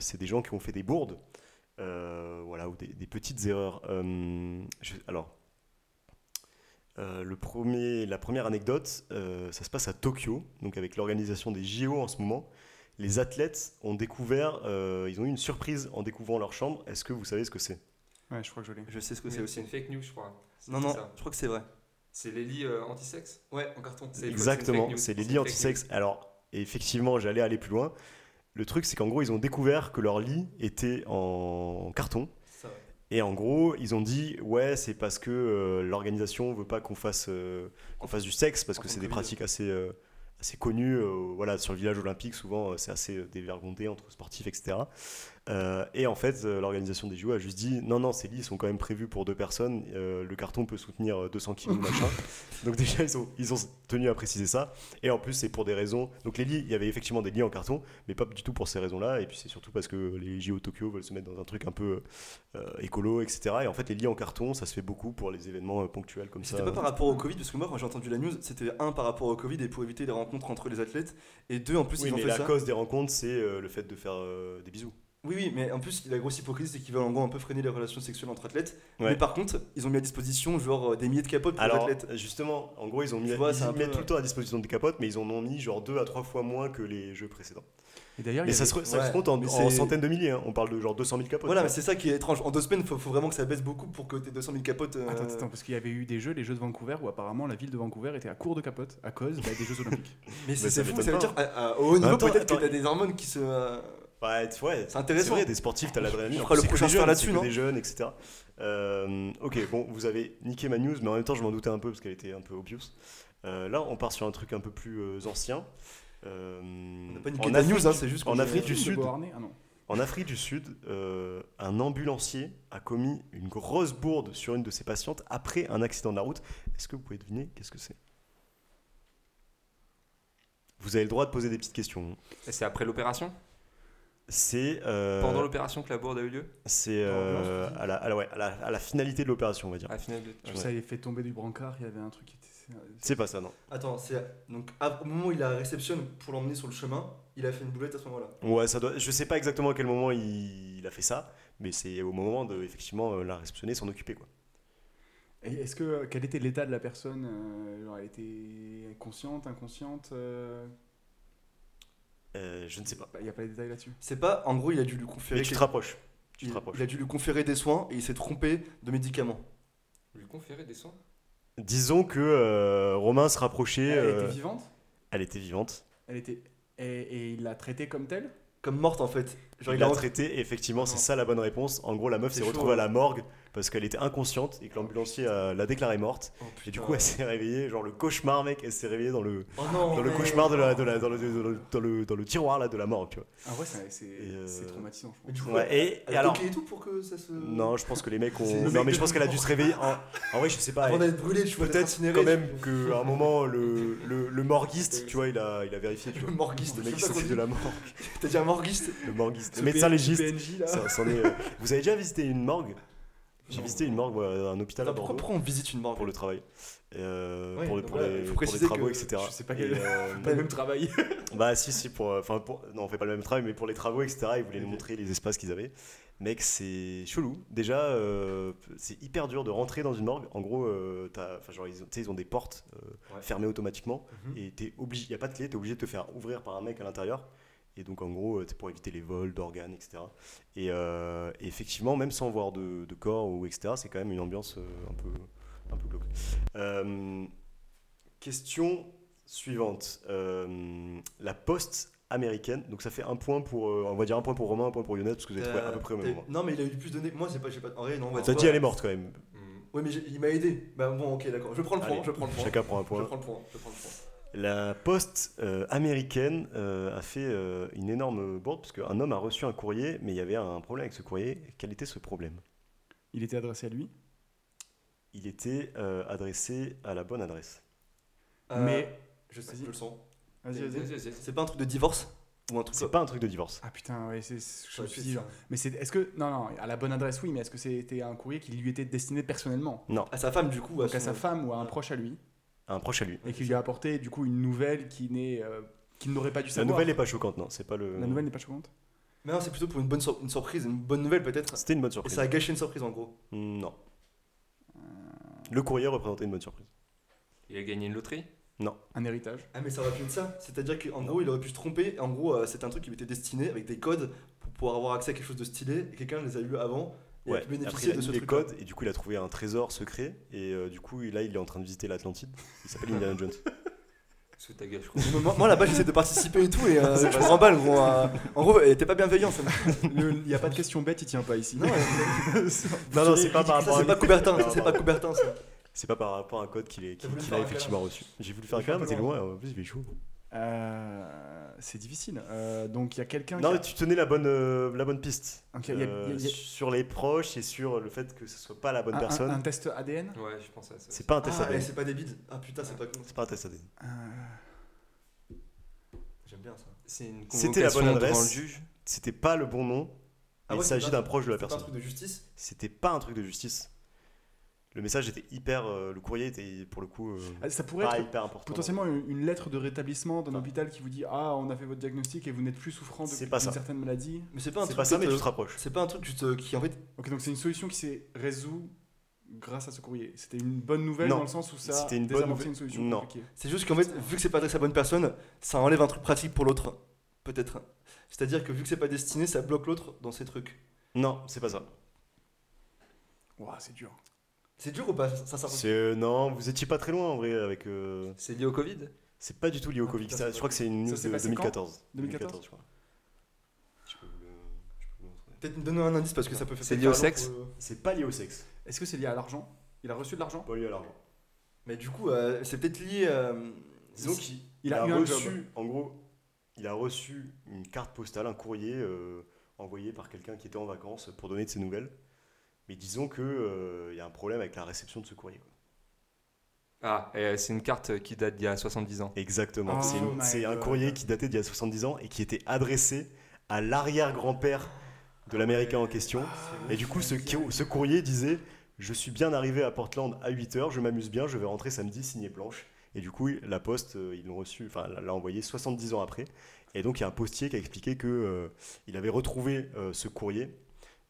c'est des gens qui ont fait des bourdes. Voilà, ou des, petites erreurs. Alors, euh, le premier, la première anecdote, euh, ça se passe à Tokyo, donc avec l'organisation des JO en ce moment. Les athlètes ont découvert, euh, ils ont eu une surprise en découvrant leur chambre. Est-ce que vous savez ce que c'est? Ouais, je crois que je l'ai. Je sais ce que c'est C'est aussi. une fake news, je crois. Non, C'est non, ça. je crois que c'est vrai. C'est les lits euh, anti-sexe? Ouais, en carton. C'est- c'est Exactement, c'est les C'est lits une fake anti-sexe. Alors, effectivement, j'allais aller plus loin. Le truc, c'est qu'en gros, ils ont découvert que leur lit était en carton. Et en gros, ils ont dit ouais, c'est parce que euh, l'organisation veut pas qu'on fasse euh, qu'on fasse du sexe parce que c'est des pratiques assez euh, assez connues. euh, voilà, sur le village olympique, souvent c'est assez dévergondé entre sportifs, etc. Euh, et en fait, euh, l'organisation des JO a juste dit non, non, ces lits sont quand même prévus pour deux personnes. euh, le carton peut soutenir euh, 200 kilos, machin. Donc déjà, ils ont ils ont tenu à préciser ça. Et en plus, c'est pour des raisons. Donc les lits, il y avait effectivement des lits en carton, mais pas du tout pour ces raisons-là. Et puis c'est surtout parce que les JO Tokyo veulent se mettre dans un truc un peu euh, écolo, etc. Et en fait, les lits en carton, ça se fait beaucoup pour les événements ponctuels comme ça. C'était pas par rapport au Covid, parce que moi, quand j'ai entendu la news, c'était un par rapport au Covid et pour éviter les rencontres entre les athlètes, et deux, en plus, Oui, ils ont mais fait la ça. cause des rencontres, c'est le fait de faire des bisous. Oui, oui, mais en plus, la grosse hypocrisie, c'est qu'ils veulent en gros un peu freiner les relations sexuelles entre athlètes. Ouais. Mais par contre, ils ont mis à disposition genre euh, des milliers de capotes pour Alors, les athlètes. justement, en gros, ils ont mis, vois, ils mettent peu- tout le temps à disposition des capotes, mais ils en ont mis genre deux à trois fois moins que les jeux précédents. Et d'ailleurs, il Mais ça, avait- se, ça se compte en, mais en c'est- centaines de milliers. hein. On parle de genre 200 000 capotes. Voilà, mais c'est ça qui est étrange. En deux semaines, faut, faut vraiment que ça baisse beaucoup pour que t'aies 200 000 capotes. euh, Attends, attends, parce qu'il y avait eu des jeux, les Jeux de Vancouver, où apparemment la ville de Vancouver était à court de capotes à cause bah, des Jeux Olympiques. Mais c'est ça c'est fou, ça veut dire à- à- au haut niveau, peut-être que t'as des hormones qui se. euh, Ouais, t- ouais, C'est intéressant. vrai, des sportifs, t'as l'adrénaline. On En fera plus, le prochain jeunes, là-dessus, non Des jeunes, etc. Euh, ok, bon, vous avez niqué ma news, mais en même temps, je m'en doutais un peu parce qu'elle était un peu obvious. Euh, là, on part sur un truc un peu plus euh, ancien. Euh, On n'a pas niqué en Afrique, news, hein, c'est juste en qu'on- Afrique du Sud, Ah non. en Afrique du Sud, euh, un ambulancier a commis une grosse bourde sur une de ses patientes après un accident de la route. Est-ce que vous pouvez deviner qu'est-ce que c'est? Vous avez le droit de poser des petites questions. Et c'est après l'opération? C'est euh, Pendant l'opération que la bourde a eu lieu c'est euh, à, la, à la- ouais, à la- à la finalité de l'opération, on va dire. À la. Je Ouais. ça avait fait tomber du brancard, il y avait un truc qui était. C'est pas ça, non. Attends, c'est. Donc, à- au moment où il la réceptionne pour l'emmener sur le chemin, il a fait une boulette à ce moment-là. Ouais, ça doit. Je sais pas exactement à quel moment il, il a fait ça, mais c'est au moment de effectivement euh, la réceptionner, s'en occuper quoi. Et Est-ce que quel était l'état de la personne euh, genre, Elle était consciente, inconsciente euh, je ne sais pas. Il n'y a pas les détails là-dessus. C'est pas. En gros, il a dû lui conférer. Mais tu te rapproches. Tu il, te rapproches. il a dû lui conférer des soins et il s'est trompé de médicaments. Lui conférer des soins? Disons que euh, Romain se rapprochait. Elle euh, était vivante? elle était vivante. Elle était et, et il l'a traitée comme telle? Comme morte en fait. Genre, il l'a entré- traité, et effectivement, c'est ça la bonne réponse. En gros, la meuf s'est retrouvée à hein. la morgue parce qu'elle était inconsciente et que l'ambulancier euh, l'a déclarée morte. Oh, Et du coup, elle s'est réveillée, genre le cauchemar, mec, elle s'est réveillée dans le, Oh non, dans le mais- cauchemar de la, de la- dans, le, dans le- dans le- dans le tiroir là, de la morgue, tu vois. Ah ouais, c'est c'est- Et, euh, traumatisant, je Mais pense. du coup, Ouais, et, elle et a alors. et tout pour que ça se. Non, je pense que les mecs ont. Le Non, mec mais je pense qu'elle a dû se réveiller. En, en vrai, je sais pas. Avant d'être brûlé, tu vois, d'être Peut-être quand même qu'à un moment, le, le, le morguiste, tu vois, il a, il a vérifié, tu Le vois. morguiste, Le mec qui s'occupe de la morgue. T'as dit un morguiste Le morguiste. Le médecin légiste. PNJ, là. Ça- c'en est, euh, Vous avez déjà visité une morgue J'ai Non. visité une morgue, un hôpital à Attends, pourquoi, Bordeaux pourquoi on visite une morgue pour le travail. Euh, Ouais, pour, les, pour travaux, que etc. je sais pas quel- euh, Pas le même travail. bah si si pour euh, enfin pour non on fait pas le même travail mais pour les travaux etc ils voulaient nous montrer les espaces qu'ils avaient mec c'est chelou déjà euh, c'est hyper dur de rentrer dans une morgue en gros enfin genre ils ont, ils ont des portes Ouais. fermées automatiquement Mhm. et t'es obligé y a pas de clé t'es obligé de te faire ouvrir par un mec à l'intérieur et donc en gros c'est pour éviter les vols d'organes etc et, euh, et effectivement même sans voir de, de corps ou etc c'est quand même une ambiance euh, un peu un peu glauque Euh, question suivante. Euh, la poste américaine. Donc ça fait un point pour, euh, on va dire un point pour Romain, un point pour Younes parce que vous avez trouvé à peu près au même Euh, moment. Non, mais il a eu plus donné. Moi, c'est pas, j'ai pas. En vrai, non. tu dit elle est morte quand même. Oui, mais il m'a aidé. Bah bon, ok, d'accord. Je prends le point. Allez, je prends le point. Chacun prend un Je point. prends le point. Je prends le point. La poste euh, américaine euh, a fait euh, une énorme bourde parce qu'un homme a reçu un courrier, mais il y avait un problème avec ce courrier. Quel était ce problème? Il était adressé à lui? Il était euh, adressé à la bonne adresse. Euh, Mais- Je sais, Vas-y. je le sens. Vas-y, vas-y. C'est pas un truc de divorce? Ou un truc C'est pas un truc de divorce. Ah putain, ouais, c'est, je me suis dit genre. Mais c'est, est-ce que. Non, non, à la bonne adresse, oui, mais est-ce que c'était un courrier qui lui était destiné personnellement? Non, À sa femme, du coup. Donc à son- sa femme ou à un proche à lui? Un proche à lui. et qui lui a apporté du coup une nouvelle qui n'est. euh, qu'il n'aurait pas dû La savoir. nouvelle n'est pas choquante, non. C'est pas le. La nouvelle n'est pas choquante Mais non, c'est plutôt pour une bonne sur- une surprise, une bonne nouvelle peut-être. C'était une bonne Et surprise. ça a gâché une surprise en gros. Non. Le courrier représentait une bonne surprise. Il a gagné une loterie? Un héritage Ah mais ça aurait pu être ça, c'est-à-dire qu'en gros il aurait pu se tromper, en gros euh, c'était un truc qui lui était destiné avec des codes pour pouvoir avoir accès à quelque chose de stylé, et quelqu'un les a eu avant, et Ouais, a pu après bénéficier il a de ce truc codes et du coup il a trouvé un trésor secret et euh, du coup là il est en train de visiter l'Atlantide. Il s'appelle Indiana Jones. Sous ta gueule, je crois. moi, moi, là-bas j'essaie de participer et tout, et euh, je me remballe gros. euh, en gros, était pas bienveillant ça. Il n'y a pas de question bête, il tient pas ici. Non, Non non c'est pas par rapport c'est à pas Coubertin, Non, ça c'est non. pas Coubertin ça. C'est pas par rapport à un code qu'il est- T'as qu'il voulu qu'il faire a un effectivement reçu. J'ai voulu faire un câlin mais t'es loin. loin, en plus il fait chaud. Euh, c'est difficile. Euh, donc il y a quelqu'un Non qui. mais tu tenais la bonne, euh, la bonne piste. Ok, il y a- il y a- il y a- Sur les proches et sur le fait que ce soit pas la bonne un, personne. un test ADN Ouais, je pense à ça. C'est pas un test Ah, ADN. et c'est pas des bides? Ah putain, c'est pas con. C'est pas un test ADN. Euh, J'aime bien ça. C'était la bonne adresse. C'était pas le bon nom. Ah il s'agit d'un proche de la C'est pas un personne. truc de justice? C'était pas un truc de justice. Le message était hyper. euh, le courrier était pour le coup euh, ah, ça pourrait pas être hyper important. potentiellement une, une lettre de rétablissement d'un Ah. hôpital qui vous dit Ah, on a fait votre diagnostic et vous n'êtes plus souffrant de- d'une ça. certaine maladie. Mais c'est pas un C'est truc pas ça, mais tu te rapproches. C'est pas un truc juste, euh, qui en fait. Ok, donc c'est une solution qui s'est résout grâce à ce courrier. C'était une bonne nouvelle Non. dans le sens où ça C'était une bonne une solution Non. compliquée. C'est juste qu'en fait, vu que c'est pas adressé à la bonne personne, ça enlève un truc pratique pour l'autre. Peut-être. C'est-à-dire que vu que c'est pas destiné, ça bloque l'autre dans ses trucs. Non, c'est pas ça. Ouah, c'est dur. C'est dur ou pas ça, ça, euh, non, vous étiez pas très loin en vrai avec. euh, C'est lié au Covid C'est pas du tout lié au Ah, Covid. putain, ça, c'est je crois que c'est une news de passé 2014. 2014 je crois. Je peux vous le- je peux vous le montrer. Peut-être me donner un indice parce que ça peut faire. C'est lié au sexe pour, euh, C'est pas lié au sexe. Est-ce que c'est lié à l'argent? Il a reçu de l'argent? Pas lié à l'argent. Mais du coup, euh, c'est peut-être lié. euh, Disons qu'il Il a eu un reçu, job. en gros, il a reçu une carte postale, un courrier euh, envoyé par quelqu'un qui était en vacances pour donner de ses nouvelles. Mais disons que euh, il y a un problème avec la réception de ce courrier. quoi. Ah, et, euh, c'est une carte qui date d'il y a 70 ans. Exactement. Oh c'est une- my c'est un courrier qui datait d'il y a 70 ans et qui était adressé à l'arrière-grand-père de l'Américain en question. Et du coup, ce, courrier disait Je suis bien arrivé à Portland à 8h, je m'amuse bien, je vais rentrer samedi, signé blanche. Et du coup, la poste, euh, ils l'ont reçu, enfin, l'a envoyé 70 ans après. Et donc, il y a un postier qui a expliqué que euh, il avait retrouvé euh, ce courrier,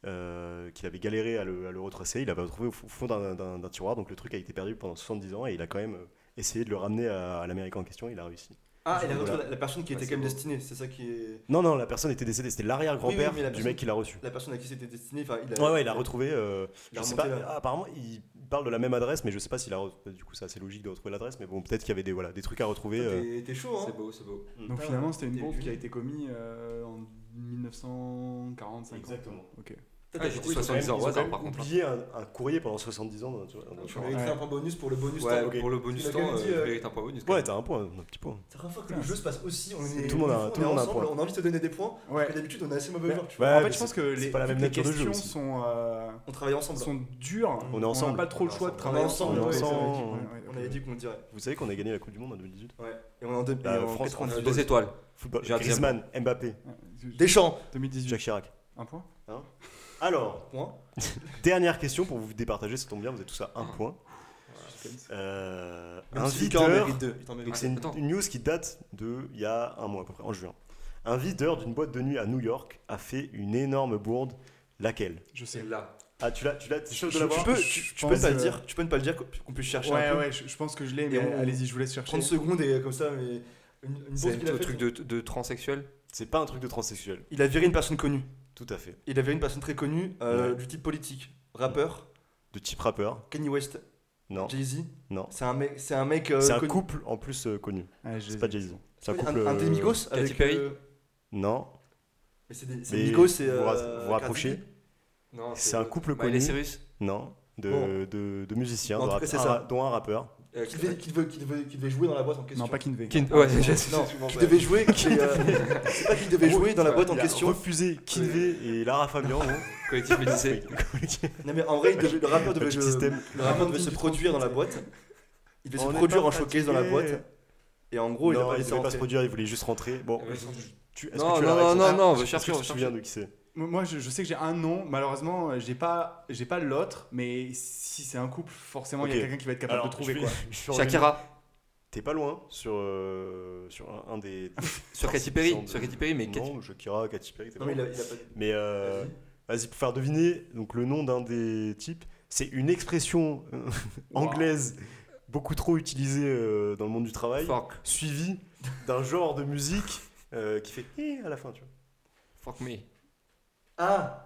euh, qu'il avait galéré à le, à le retracer. Il l'avait retrouvé au fo- fond d'un- tiroir. Donc, le truc a été perdu pendant 70 ans et il a quand même euh, essayé de le ramener à, à l'Américain en question. Il a réussi. Ah, Voilà. retrouvé la, la personne qui était quand même destinée, c'est ça qui est. Non, non, la personne était décédée. C'était l'arrière-grand-père Oui, oui, mais la du mec qui l'a reçu. La personne à qui c'était destiné, enfin, il a. Ouais, ouais, il a retrouvé. euh, il a je sais pas. là. ah, apparemment, il parle de la même adresse, mais je sais pas s'il a. Du coup, c'est assez logique de retrouver l'adresse, mais bon, peut-être qu'il y avait des, voilà, des trucs à retrouver. euh. T'es- T'es chaud, hein C'est beau, c'est beau. Donc Ah, finalement, c'était une bombe qui a été commise euh, en 1945. Exactement. Ok. Ah, j'ai dit Ils ont 70 quand ans au hasard, par contre. hein. oublié un, un courrier pendant 70 ans. tu vois, donc, écrire Ouais. un point bonus pour le bonus Ouais, temps. ok. pour le bonus Tu l'as temps, quand même euh, dit, euh, un point bonus. quand Ouais, même. t'as un point, un petit point. C'est la première fois que le jeu se passe aussi. On est, Tout le monde a- on est tout le monde a un ensemble, point. On a envie de te donner des points. Ouais. D'habitude, on est assez mauvais Ouais. joueurs. tu vois. Ouais, en mais fait, je pense que c'est les, pas la même toutes les nature de jeu questions aussi. sont, euh, On travaille ensemble. sont dures. On est ensemble. n'a pas trop le choix de On est travailler ensemble, ensemble. on est ouais, c'est vrai. ensemble. Ouais, ouais, On avait dit qu'on le dirait. Vous savez qu'on a gagné la Coupe du Monde en 2018 Ouais. Et on est en deux- Bah, et en France, 90. on a Deux étoiles. Football. J'ai un deuxième Griezmann, Mbappé. Deschamps. 2018. Jacques Chirac. Un point Alors, Point. dernière question pour vous départager, ça tombe bien, vous êtes tous à un point. Euh, un videur, c'est une, news qui date de il y a un mois à peu près, en juin. Un videur d'une boîte de nuit à New York a fait une énorme bourde. Laquelle? Je sais. là. Ah, tu l'as, tu l'as, Tu peux, tu, tu pas le que- dire. Tu peux ne pas le dire qu'on puisse chercher Ouais, un peu. ouais, je, je pense que je l'ai, mais on- allez-y, je vous laisse chercher. 30 secondes et comme ça, mais une, une C'est un truc de, de transsexuel? C'est pas un truc de transsexuel, Il a viré une personne connue. Tout à fait. Il a viré une personne très connue euh, Ouais. du type politique. Rappeur, De type rappeur Kanye West, Non, Jay-Z. non. C'est un mec, c'est un mec. euh, c'est un connu. couple en plus euh, connu. Ouais, je C'est pas. Jay-Z. C'est un Un, couple. un euh, des Migos avec. Perry euh, Non, Mais c'est Migos, c'est. vous euh, vous rapprochez. Non, C'est un couple connu. Cyrus. non. De, Bon. de, de musiciens, de cas, un- dont un rappeur. Euh, Qui devait, qui, devait, qui, devait, qui devait jouer dans la boîte en question. Non, pas Kinvey. Kin- Ouais, j'ai- Non, qui devait jouer. Qui, euh, c'est pas qui devait jouer dans la boîte en question. refusé Kinvey et Lara Fabian. non Collectif Médicé. Non mais en vrai, devait- le rappeur devait, petit je- système. le rappeur devait se produire dans la boîte. Il devait On se produire en showcase dans la boîte. Et en gros, il a non, pas il laissé devait pas se produire, il voulait juste rentrer. Bon, Ouais, tu, est-ce Non, que tu as non, non, non, non, on que chercher, on souviens chercher. de qui c'est Moi, je, je sais que j'ai un nom. Malheureusement, euh, j'ai pas, j'ai pas l'autre. Mais si c'est un couple, forcément, il y Ok. a quelqu'un qui va être capable Alors, de trouver je vais- quoi. je. Shakira. T'es pas loin sur, euh, sur un, un des. Sur Katy Perry. de- Sur Katy Perry, mais Katy- Non, Shakira, Katy Perry, t'es Non pas mais il loin. a, il a pas. Mais euh, Vas-y. vas-y, pour faire deviner donc, le nom d'un des types, c'est une expression euh, anglaise beaucoup trop utilisée euh, dans le monde du travail, Fuck. suivie d'un genre de musique euh, qui fait hi à la fin, tu vois. Fuck me. Ah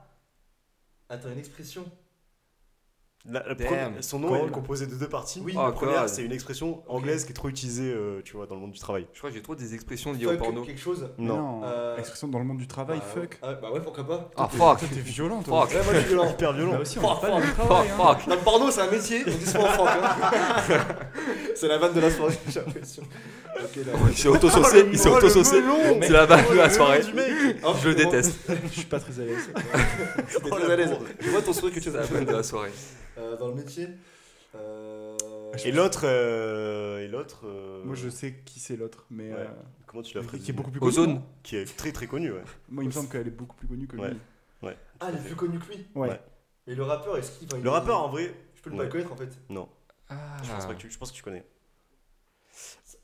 Attends, une expression. La- la Damn. première- son nom est composé de deux parties. Oui. la Oh, première, God. c'est une expression anglaise qui est trop utilisée, euh, tu vois, dans le monde du travail. Je crois que j'ai trop des expressions liées au Fuck porno. quelque chose. Non. Euh, Expression dans le monde du travail, Bah, fuck. ah, bah ouais, pourquoi pas. Ah, T'es- fuck. Toi, t'es violent, toi. Fuck. Ouais, moi je suis violent. Hyper violent. Là aussi, on Fuck, parle pas du Fuck, travail. hein. fuck. Dans le porno, c'est un métier, on dit souvent Franck. Hein. c'est la vanne de la soirée, j'ai l'impression. Il s'est auto-saucé. Il s'est auto-saucé. C'est la vanne de la soirée. Oh, Je le vraiment, déteste. Je suis pas très à l'aise. T'es Oh, très la à l'aise. bourde. Je vois ton sourire que tu C'est la as vanne de la soirée. Euh, Dans le métier. Euh... Et l'autre, euh, et l'autre, euh, Moi, je sais qui c'est l'autre, mais Ouais. euh, comment tu l'as fait qui est beaucoup plus connu. Ozone. Qui est très très connu, ouais. Moi, il me semble qu'elle est beaucoup plus connue que Ouais. lui. Ah, il est plus connu que lui. Ouais. Ouais. Et le rappeur, est-ce qu'il. il Le rappeur, en vrai, Je peux ne pas Ouais. le connaître en fait. non. Ah. Je pense pas que tu, je pense que tu connais.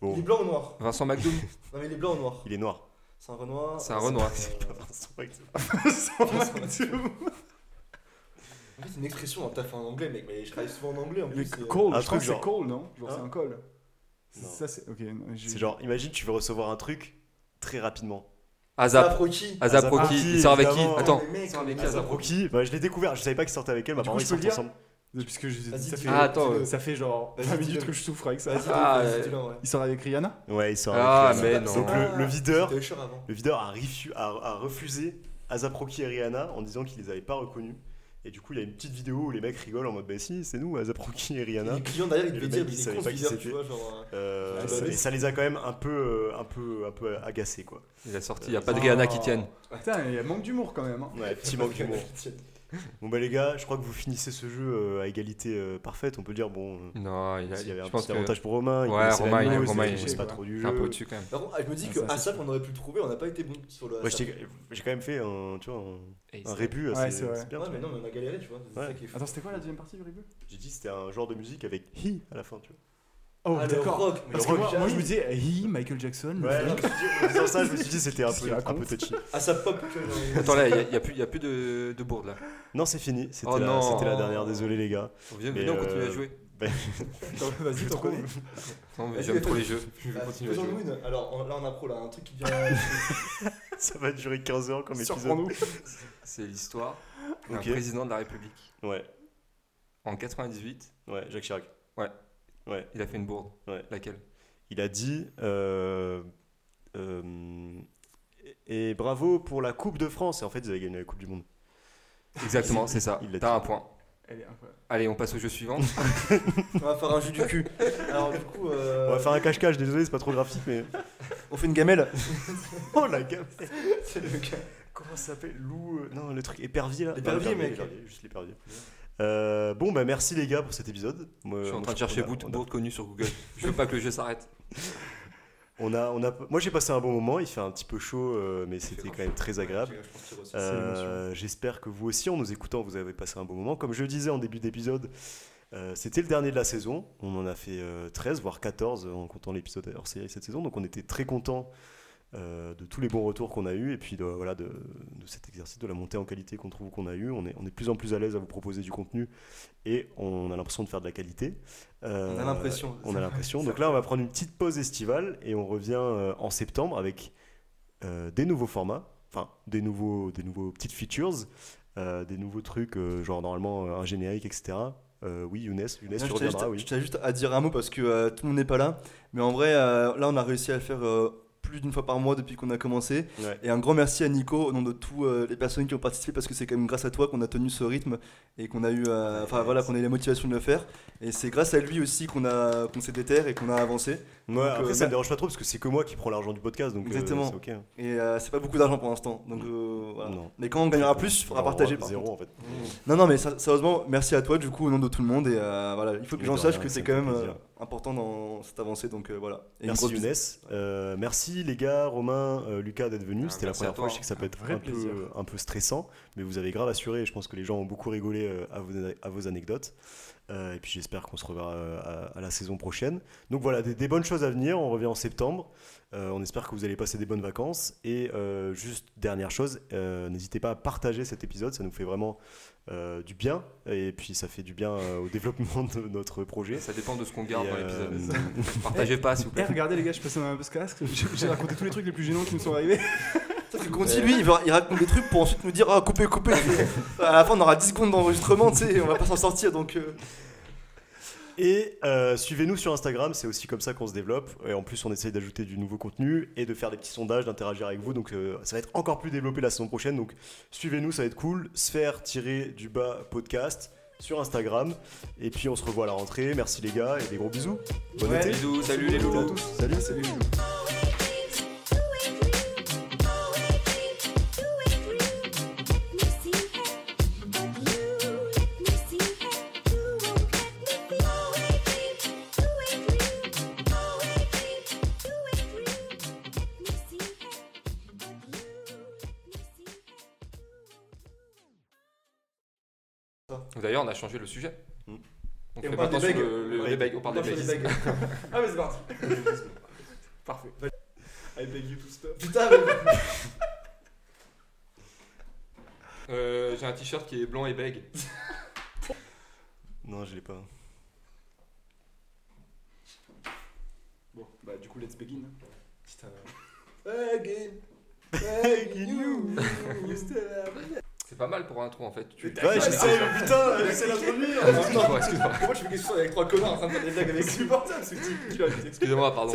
Bon, Il est blanc ou noir Vincent McDoom. Non, mais il est blanc ou noir il est noir. C'est un Renoir. C'est un Renoir. En fait, c'est une expression, hein, t'as fait en anglais, mec, mais je travaille souvent en anglais en plus. c'est- call, un je crois truc que c'est genre- call, non Genre, c'est Hein un call. Non. Ça, c'est. Ok. non, j'ai- C'est genre, imagine, tu veux recevoir un truc très rapidement. Azap. Azap Rocky. Azap Azap Rocky. Rocky, Il sort avec qui évidemment. Attends. Mais mec, il sort avec qui, Azap Rocky. Rocky, bah, je l'ai découvert, je savais pas qu'ils sortaient avec elle, mais Du coup, apparemment je ils le sortent dire ensemble. Puisque je- Vas-y, ça fait. Ah, attends. ça fait genre Vas-y, 20 minutes que je souffre avec ça. Ah, euh, dis-le, ouais. Il sort avec Rihanna Ouais, ils sortent Ah, avec elle. mais non. Donc le, le videur, Usher avant. le videur a, refu- a, a refusé Azap Rocky et Rihanna en disant qu'ils les avaient pas reconnus. Et du coup, il y a une petite vidéo où les mecs rigolent en mode bah si, c'est nous, Azap Rocky et Et Rihanna. les clients derrière, ils Et devaient dire, il il savait con pas qui videur, c'était. genre. euh, Euh, Ah, bah ça- et les a quand même un peu, euh, un peu, un peu agacés quoi. Il a sorti. Il n'y a pas de Rihanna qui tienne. Putain, il y a manque d'humour quand même. hein. Ouais, petit manque d'humour. Bon bah les gars, je crois que vous finissez ce jeu euh, à égalité euh, parfaite. On peut dire bon, Non, il a. y avait un petit que. avantage pour Romain. il Ouais, Romain, il- Romain, il il- pas ouais. trop du jeu. un peu au-dessus quand même. Par contre, ah, je me dis que ça, c'est on aurait pu le trouver, on n'a pas été bon sur le Ouais, j'ai quand même fait un, tu vois, un, un c'est- rébut Ouais, assez c'est vrai. bien. Ouais, mais non, mais on a galéré, tu vois. C'est Ouais. ça qui est fou. Attends, c'était quoi la deuxième partie du review? J'ai dit c'était un genre de musique avec hi à la fin, tu vois. Oh, Ah, d'accord. Parce que moi, moi, je me disais, hi, Michael Jackson. le Ouais, rock. disant ça, je me suis dit c'était un peu, un peu touchy. Asap pop, tu vois. Attends, là, il n'y a, y a plus, il y a plus de, de bourde là. Non, c'est fini. C'était Oh la, non. c'était la dernière. Désolé les gars. On vient, Mais, venez, on continue euh, à jouer. Attends, Vas-y, t'en connais. Non, mais J'aime trop les jeux. Je vais Ah, continuer à jouer. Alors là, on a pro là, un truc qui vient. Ça va durer 15 heures comme épisode. C'est l'histoire d'un président de la République. Ouais, En 98, ouais, Jacques Chirac. Ouais. Ouais. il a fait une bourde. Ouais. Laquelle? Il a dit euh, euh, et et bravo pour la Coupe de France. Et en fait, ils avaient gagné la Coupe du Monde. Exactement, c'est ça. Il l'a T'as dit. un point. Elle est incroyable. Allez, on passe au jeu suivant. On va faire un jus du cul. Alors du coup, euh, On va faire un cache-cache, désolé, c'est pas trop graphique, mais. on fait une gamelle. Oh la gamme C'est le gars. Comment ça s'appelle? Loup. Non, le truc épervier là L'épervier, mec. Juste l'épervier. Euh, bon, bah merci les gars pour cet épisode. Moi, Je suis en moi, train de chercher bout connu sur Google. Je veux pas que le jeu s'arrête. On a, on a, moi j'ai passé un bon moment, il fait un petit peu chaud, euh, mais c'était quand même très agréable. Euh, J'espère que vous aussi, en nous écoutant, vous avez passé un bon moment. Comme je le disais en début d'épisode, euh, c'était le dernier de la saison. On en a fait euh, 13, voire 14 en comptant l'épisode hors série cette saison. Donc on était très contents euh, de tous les bons retours qu'on a eus et puis de, voilà, de, de cet exercice, de la montée en qualité qu'on trouve qu'on a eu. On est, on est de plus en plus à l'aise à vous proposer du contenu et on a l'impression de faire de la qualité. Euh, On a l'impression. On a l'impression. Donc là, on va prendre une petite pause estivale et on revient euh, en septembre avec des nouveaux formats, enfin des nouveaux, des nouveaux petites features, des nouveaux trucs, genre normalement un générique, etc. Euh, oui, Younes, Younes, Non, tu je tiens juste, reviendras, je tiens juste à dire un mot parce que euh, tout le monde n'est pas là. Mais en vrai, euh, là, on a réussi à le faire plus d'une fois par mois depuis qu'on a commencé. Ouais. Et un grand merci à Nico au nom de tous euh, les personnes qui ont participé parce que c'est quand même grâce à toi qu'on a tenu ce rythme et qu'on a eu, euh, enfin voilà, qu'on a eu la motivation de le faire. Et c'est grâce à lui aussi qu'on a, qu'on s'est déterre et qu'on a avancé. Ouais, après, euh, ça bah- me dérange pas trop parce que c'est que moi qui prends l'argent du podcast, donc Exactement. c'est ok. hein. Et c'est pas beaucoup d'argent pour l'instant. Donc voilà. Non. Mais quand on gagnera plus, il faudra Enfin, partager. Par Zéro en fait. Non, non, mais sérieusement, merci à toi du coup au nom de tout le monde. Et voilà, il faut que sachent rien, que c'est quand même important dans cette avancée. Donc euh, voilà. Et Merci Younes. Euh, merci les gars, Romain, euh, Lucas d'être venus. Ah, C'était la première fois. Je sais que ça peut Un être un peu, plaisir. un peu stressant, mais vous avez grave assuré. Je pense que les gens ont beaucoup rigolé euh, à, vos, à vos anecdotes. Euh, et puis j'espère qu'on se reverra euh, à, à la saison prochaine. Donc voilà, des, des bonnes choses à venir. On revient en septembre. Euh, on espère que vous allez passer des bonnes vacances. Et euh, juste dernière chose, euh, n'hésitez pas à partager cet épisode. Ça nous fait vraiment euh, du bien. Et puis ça fait du bien euh, au développement de notre projet. Ça dépend de ce qu'on garde Et, dans euh, l'épisode. Partagez pas, s'il vous Eh, plaît. regardez les gars, je passe un peu ce casque. J'ai raconté tous les trucs les plus gênants qui me sont arrivés. Conti, lui, il, va- il raconte des trucs pour ensuite nous dire Ah, coupez, coupez. à la fin, on aura 10 secondes d'enregistrement, tu sais, on va pas s'en sortir donc. Et euh, suivez-nous sur Instagram, c'est aussi comme ça qu'on se développe. Et en plus, on essaye d'ajouter du nouveau contenu et de faire des petits sondages, d'interagir avec vous. Donc euh, ça va être encore plus développé la saison prochaine. Donc suivez-nous, ça va être cool. Sphère-du-bas podcast sur Instagram. Et puis on se revoit à la rentrée. Merci les gars et des gros bisous. Bon Ouais. été. Bisous, salut les Bisous à tous. Salut. Salut. D'ailleurs, on a changé le sujet. Mm. On Et on fait parle maintenant des sur bagues. le, le- Ouais. les bagues. On parle des bagues. Ah, mais c'est parti. Parfait. I beg you to stop. Putain, mais- Euh, J'ai un t-shirt qui est blanc et bègue. Non, je l'ai pas. Bon, bah du coup, let's begin. Putain. Again. Again, you. You still have. C'est pas mal pour un trou en fait. Tu... Ouais, j'essaie, mais putain, j'essaie d'introduire. Excuse-moi, excuse-moi. Moi, je fais quelque chose avec trois connards en train de faire des blagues avec C'est insupportable ce type. Excusez-moi, pardon.